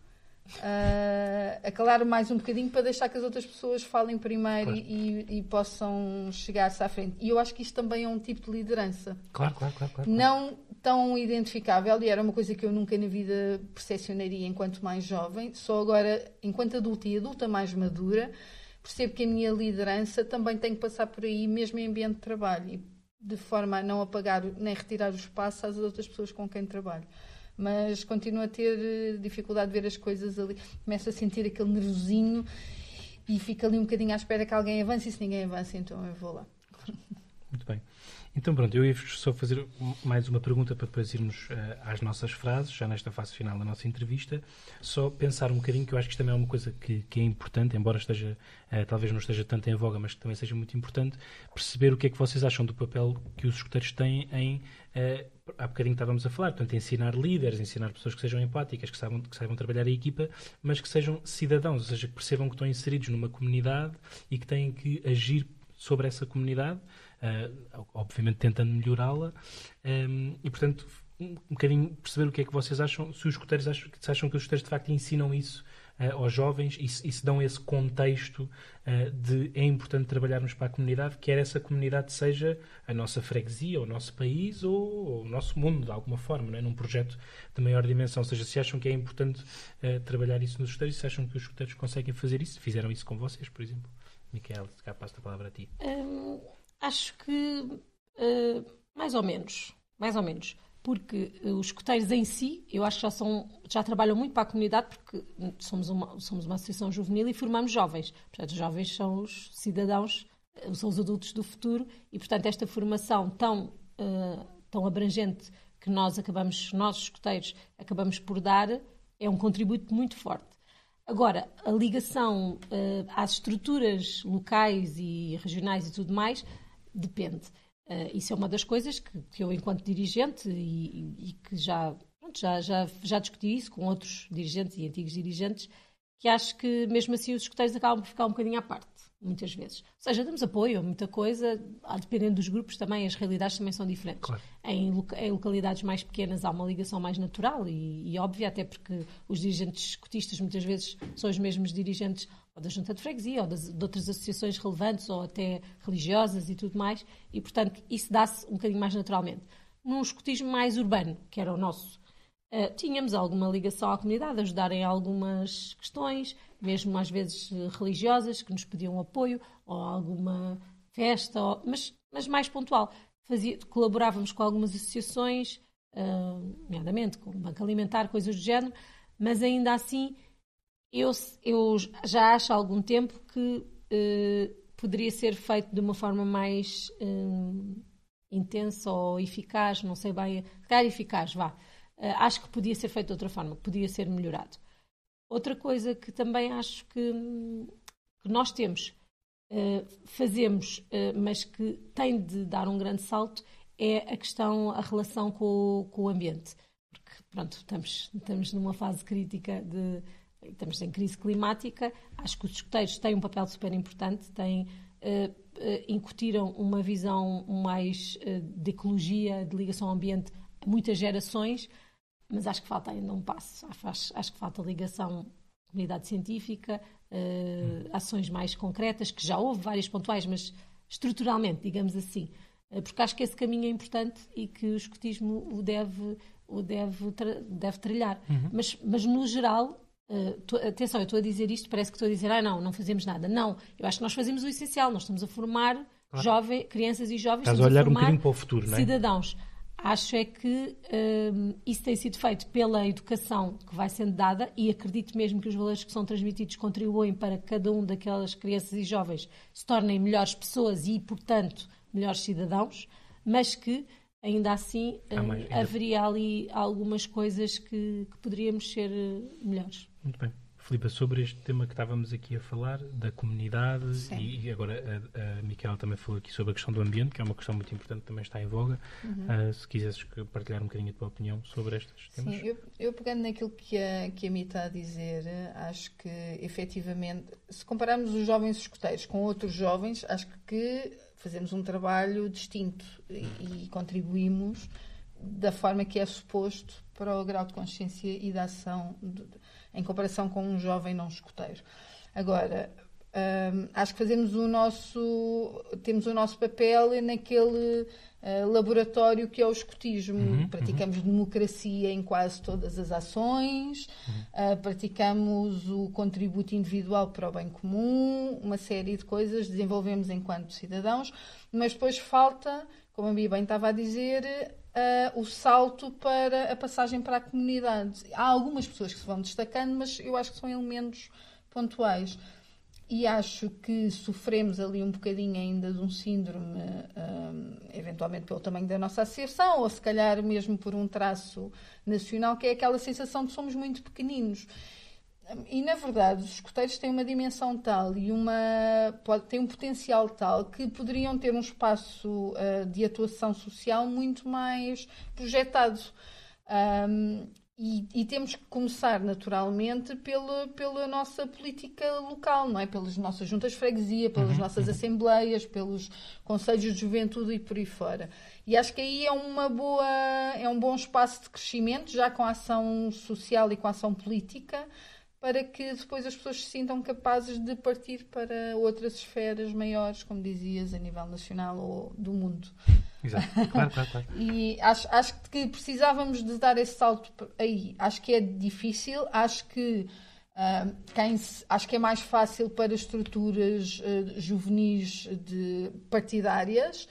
uh, a calar mais um bocadinho para deixar que as outras pessoas falem primeiro claro. e, e, possam chegar-se à frente. E eu acho que isto também é um tipo de liderança. Claro, claro, claro. claro Não tão identificável, e era uma coisa que eu nunca na vida percepcionaria enquanto mais jovem, só agora, enquanto adulta e adulta mais madura, percebo que a minha liderança também tem que passar por aí, mesmo em ambiente de trabalho, de forma a não apagar nem retirar o espaço às outras pessoas com quem trabalho mas continuo a ter eh, dificuldade de ver as coisas ali. Começo a sentir aquele nervosinho e fico ali um bocadinho à espera que alguém avance e se ninguém avança, então eu vou lá. Muito bem. Então pronto, eu ia só fazer mais uma pergunta para depois irmos uh, às nossas frases, já nesta fase final da nossa entrevista. Só pensar um bocadinho, que eu acho que isto também é uma coisa que, que é importante, embora esteja, uh, talvez não esteja tanto em voga, mas que também seja muito importante, perceber o que é que vocês acham do papel que os escuteiros têm em, uh, há bocadinho estávamos a falar, portanto, ensinar líderes, ensinar pessoas que sejam empáticas, que saibam, que saibam trabalhar a equipa, mas que sejam cidadãos, ou seja, que percebam que estão inseridos numa comunidade e que têm que agir sobre essa comunidade uh, obviamente tentando melhorá-la, um, e portanto um, bocadinho perceber o que é que vocês acham, se os escuteiros acham, acham que os escuteiros de facto ensinam isso uh, aos jovens e e se, dão esse contexto uh, de é importante trabalharmos para a comunidade, quer essa comunidade seja a nossa freguesia, o nosso país ou, ou o nosso mundo, de alguma forma, não é? num projeto de maior dimensão. Ou seja, se acham que é importante uh, trabalhar isso nos escuteiros, se acham que os escuteiros conseguem fazer isso, fizeram isso com vocês, por exemplo. Miquel, se cá passo a palavra a ti. Um Acho que mais ou menos, mais ou menos, porque uh, os escuteiros em si, eu acho que já são, já trabalham muito para a comunidade, porque somos uma, somos uma associação juvenil e formamos jovens. Portanto, os jovens são os cidadãos, uh, são os adultos do futuro e, portanto, esta formação tão, tão abrangente que nós acabamos, nós escuteiros, acabamos por dar, é um contributo muito forte. Agora, a ligação às estruturas locais e regionais e tudo mais Depende. Uh, isso é uma das coisas que, que eu, enquanto dirigente, e, e que já, pronto, já, já, já discuti isso com outros dirigentes e antigos dirigentes, que acho que mesmo assim os escuteiros acabam por ficar um bocadinho à parte. Muitas vezes. Ou seja, damos apoio a muita coisa, dependendo dos grupos também, as realidades também são diferentes. Claro. Em, em, localidades mais pequenas há uma ligação mais natural e, e óbvia, até porque os dirigentes escotistas muitas vezes são os mesmos dirigentes ou da junta de freguesia, ou das, de outras associações relevantes, ou até religiosas e tudo mais, e portanto isso dá-se um bocadinho mais naturalmente. Num escotismo mais urbano, que era o nosso, uh, tínhamos alguma ligação à comunidade, ajudar em algumas questões, mesmo às vezes eh, religiosas, que nos pediam apoio, ou alguma festa, ou, mas, mas mais pontual. Fazia, colaborávamos com algumas associações, uh, nomeadamente com o Banco Alimentar, coisas do género, mas ainda assim eu, eu já acho há algum tempo que uh, poderia ser feito de uma forma mais intensa ou eficaz, não sei bem, calhar eficaz, vá. Uh, acho que podia ser feito de outra forma, podia ser melhorado. Outra coisa que também acho que, que nós temos, fazemos, mas que tem de dar um grande salto, é a questão, a relação com, com o ambiente. Porque, pronto, estamos, estamos numa fase crítica de estamos em crise climática, acho que os escuteiros têm um papel super importante, têm, uh, uh, incutiram uma visão mais uh, de ecologia, de ligação ao ambiente a muitas gerações, mas acho que falta ainda um passo. Acho, acho que falta ligação comunidade científica, ações mais concretas, que já houve várias pontuais, mas estruturalmente, digamos assim. Porque acho que esse caminho é importante e que o escutismo o deve, o deve, deve trilhar. Uhum. Mas, mas, no geral, Uh, tô, atenção, eu estou a dizer isto, parece que estou a dizer, ah, não, não fazemos nada. Não, eu acho que nós fazemos o essencial, nós estamos a formar claro. jovem, crianças e jovens, Estás a olhar um bocadinho para o futuro, não é? Cidadãos. Acho é que um, isso tem sido feito pela educação que vai sendo dada e acredito mesmo que os valores que são transmitidos contribuem para que cada um daquelas crianças e jovens se tornem melhores pessoas e, portanto, melhores cidadãos, mas que ainda assim mais, ainda... haveria ali algumas coisas que, que poderíamos ser eh, melhores. Muito bem. Filipa, sobre este tema que estávamos aqui a falar, da comunidade, e agora a, a também falou aqui sobre a questão do ambiente, que é uma questão muito importante, também está em voga. Uhum. Uh, se quisesses partilhar um bocadinho a tua opinião sobre estes temas. Sim, eu, eu pegando naquilo que a, que a Mi está a dizer, acho que efetivamente, se compararmos os jovens escuteiros com outros jovens, acho que fazemos um trabalho distinto e, e contribuímos da forma que é suposto para o grau de consciência e de ação de, em comparação com um jovem não escoteiro. Agora, hum, acho que fazemos o nosso, temos o nosso papel naquele uh, laboratório que é o escotismo. Uhum, praticamos uhum. democracia em quase todas as ações, uhum. uh, praticamos o contributo individual para o bem comum, uma série de coisas desenvolvemos enquanto cidadãos, mas depois falta, como a Bia bem estava a dizer, uh, o salto para a passagem para a comunidade. Há algumas pessoas que se vão destacando, mas eu acho que são elementos pontuais. E acho que sofremos ali um bocadinho ainda de um síndrome, uh, eventualmente pelo tamanho da nossa associação, ou se calhar mesmo por um traço nacional, que é aquela sensação de somos muito pequeninos. E na verdade, os escuteiros têm uma dimensão tal e uma pode, têm um potencial tal que poderiam ter um espaço uh, de atuação social muito mais projetado. Um, e, e, temos que começar naturalmente pela, pela nossa política local, não é? Pelas nossas juntas de freguesia, pelas uhum, nossas uhum. assembleias, pelos conselhos de juventude e por aí fora. E acho que aí é uma boa, é um bom espaço de crescimento, já com a ação social e com a ação política para que depois as pessoas se sintam capazes de partir para outras esferas maiores, como dizias, a nível nacional ou do mundo. Exato, <laughs> claro, claro, claro. e acho, acho que precisávamos de dar esse salto aí. Acho que é difícil, acho que uh, quem se, acho que é mais fácil para estruturas uh, juvenis de partidárias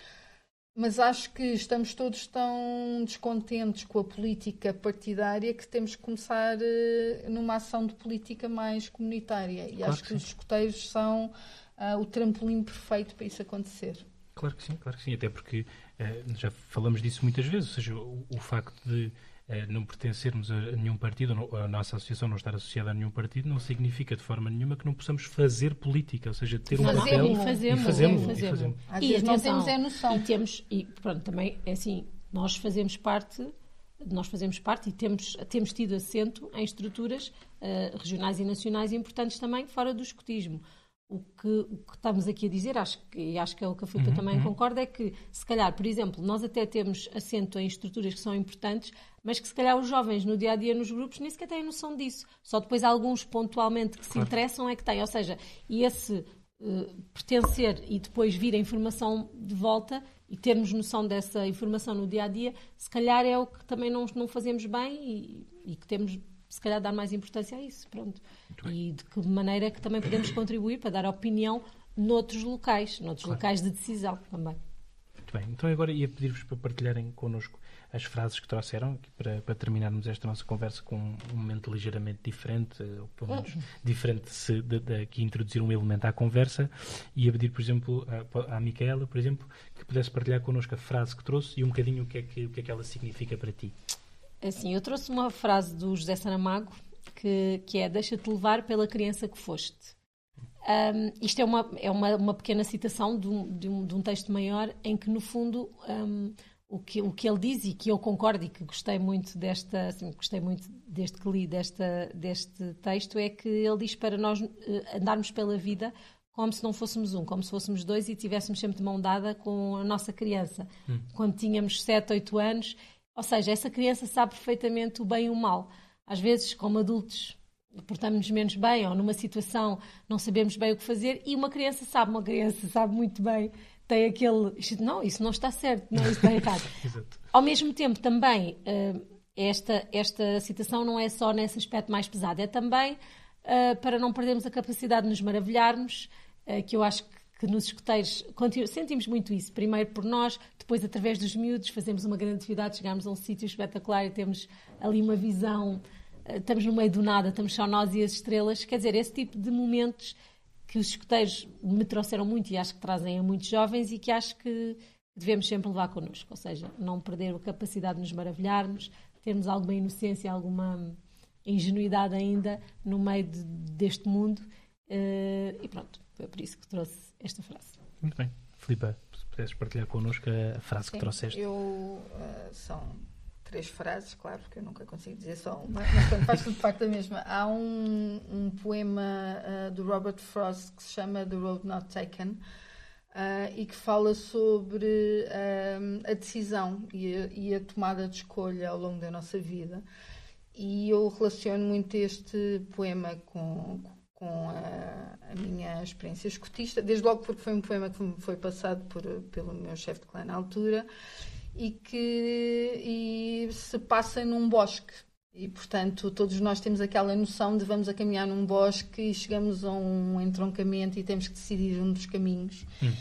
mas acho que estamos todos tão descontentes com a política partidária que temos que começar uh, numa ação de política mais comunitária. E claro acho que, que os escoteiros são uh, o trampolim perfeito para isso acontecer. Claro que sim, claro que sim, até porque uh, já falamos disso muitas vezes, ou seja, o, o facto de não pertencermos a nenhum partido, a nossa associação não estar associada a nenhum partido, não significa de forma nenhuma que não possamos fazer política, ou seja, ter um fazemos, papel. E fazemos, e fazemos, e fazemos. E fazemos. Às vezes não temos é noção. E temos, e pronto, também é assim, nós fazemos parte nós fazemos parte e temos, temos tido assento em estruturas uh, regionais e nacionais importantes também fora do escotismo. O que, o que, estamos aqui a dizer, acho que, e acho que é o que a Filipe uhum, também uhum. concorda, é que, se calhar, por exemplo, nós até temos assento em estruturas que são importantes, mas que se calhar os jovens no dia a dia nos grupos nem sequer têm noção disso. Só depois alguns pontualmente que se interessam é que têm. Ou seja, e esse uh, pertencer e depois vir a informação de volta e termos noção dessa informação no dia a dia, se calhar é o que também não, não fazemos bem e, e que temos se calhar dar mais importância a isso, pronto. E de que maneira é que também podemos contribuir para dar opinião noutros locais, noutros claro. locais de decisão também. Muito bem, então agora ia pedir-vos para partilharem connosco as frases que trouxeram para, para, terminarmos esta nossa conversa com um momento ligeiramente diferente, ou pelo menos uhum. diferente se de, de, aqui introduzir um elemento à conversa. Ia pedir, por exemplo, à, à Micaela, por exemplo, que pudesse partilhar connosco a frase que trouxe e um bocadinho o que é que, o que, é que ela significa para ti. Assim, eu trouxe uma frase do José Saramago que, que é Deixa-te levar pela criança que foste. Um, isto é, uma, é uma, uma pequena citação de um, de, um, de um, texto maior em que, no fundo, um, o, que, o que ele diz e que eu concordo e que gostei muito desta, assim, gostei muito desde que li desta, deste texto é que ele diz para nós uh, andarmos pela vida como se não fôssemos um, como se fôssemos dois e tivéssemos sempre de mão dada com a nossa criança. Hum. Quando tínhamos 7, 8 anos ou seja, essa criança sabe perfeitamente o bem e o mal. Às vezes, como adultos, portamos-nos menos bem ou numa situação não sabemos bem o que fazer e uma criança sabe, uma criança sabe muito bem, tem aquele. Não, isso não está certo, não, isso está errado. <laughs> Ao mesmo tempo, também, eh, esta, esta situação não é só nesse aspecto mais pesado, é também eh, para não perdermos a capacidade de nos maravilharmos, eh, que eu acho que que nos escuteiros sentimos muito isso. Primeiro por nós, depois através dos miúdos, fazemos uma grande atividade, chegamos a um sítio espetacular e temos ali uma visão, eh, estamos no meio do nada, estamos só nós e as estrelas. Quer dizer, esse tipo de momentos que os escuteiros me trouxeram muito e acho que trazem a muitos jovens e que acho que devemos sempre levar connosco. Ou seja, não perder a capacidade de nos maravilharmos, termos alguma inocência, alguma ingenuidade ainda no meio de, deste mundo. Uh, e pronto, foi por isso que trouxe esta frase. Muito bem. Filipa, se pudesses partilhar connosco a frase Sim, que trouxeste. Eu, uh, são três frases, claro, porque eu nunca consigo dizer só uma, mas quando faz de facto a mesma. Há um, um poema uh, do Robert Frost que se chama The Road Not Taken uh, e que fala sobre a decisão e a, e a, tomada de escolha ao longo da nossa vida. E eu relaciono muito este poema com, com a, a, minha experiência escutista, desde logo porque foi um poema que me foi passado por, pelo meu chefe de clã na altura e que e se passa num bosque. E, portanto, todos nós temos aquela noção de vamos a caminhar num bosque e chegamos a um entroncamento e temos que decidir um dos caminhos. Hum.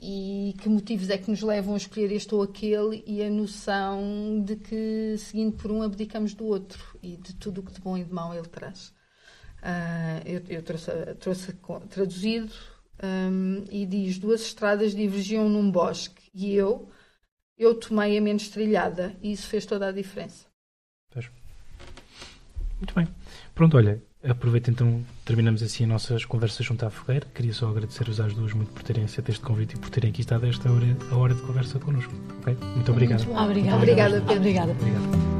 E que motivos é que nos levam a escolher este ou aquele e a noção de que, seguindo por um, abdicamos do outro e de tudo o que de bom e de mau ele traz. Uh, eu, eu trouxe, trouxe, traduzido um, e diz: Duas estradas divergiam num bosque e eu, eu tomei a menos trilhada e isso fez toda a diferença. Muito bem. Pronto, olha, aproveito então, terminamos assim as nossas conversas junto à fogueira. Queria só agradecer-vos às duas muito por terem aceito este convite e por terem aqui estado esta hora, a hora de conversa connosco. Okay? Muito obrigado. Muito obrigada. Obrigada, Pedro. Obrigada. obrigado.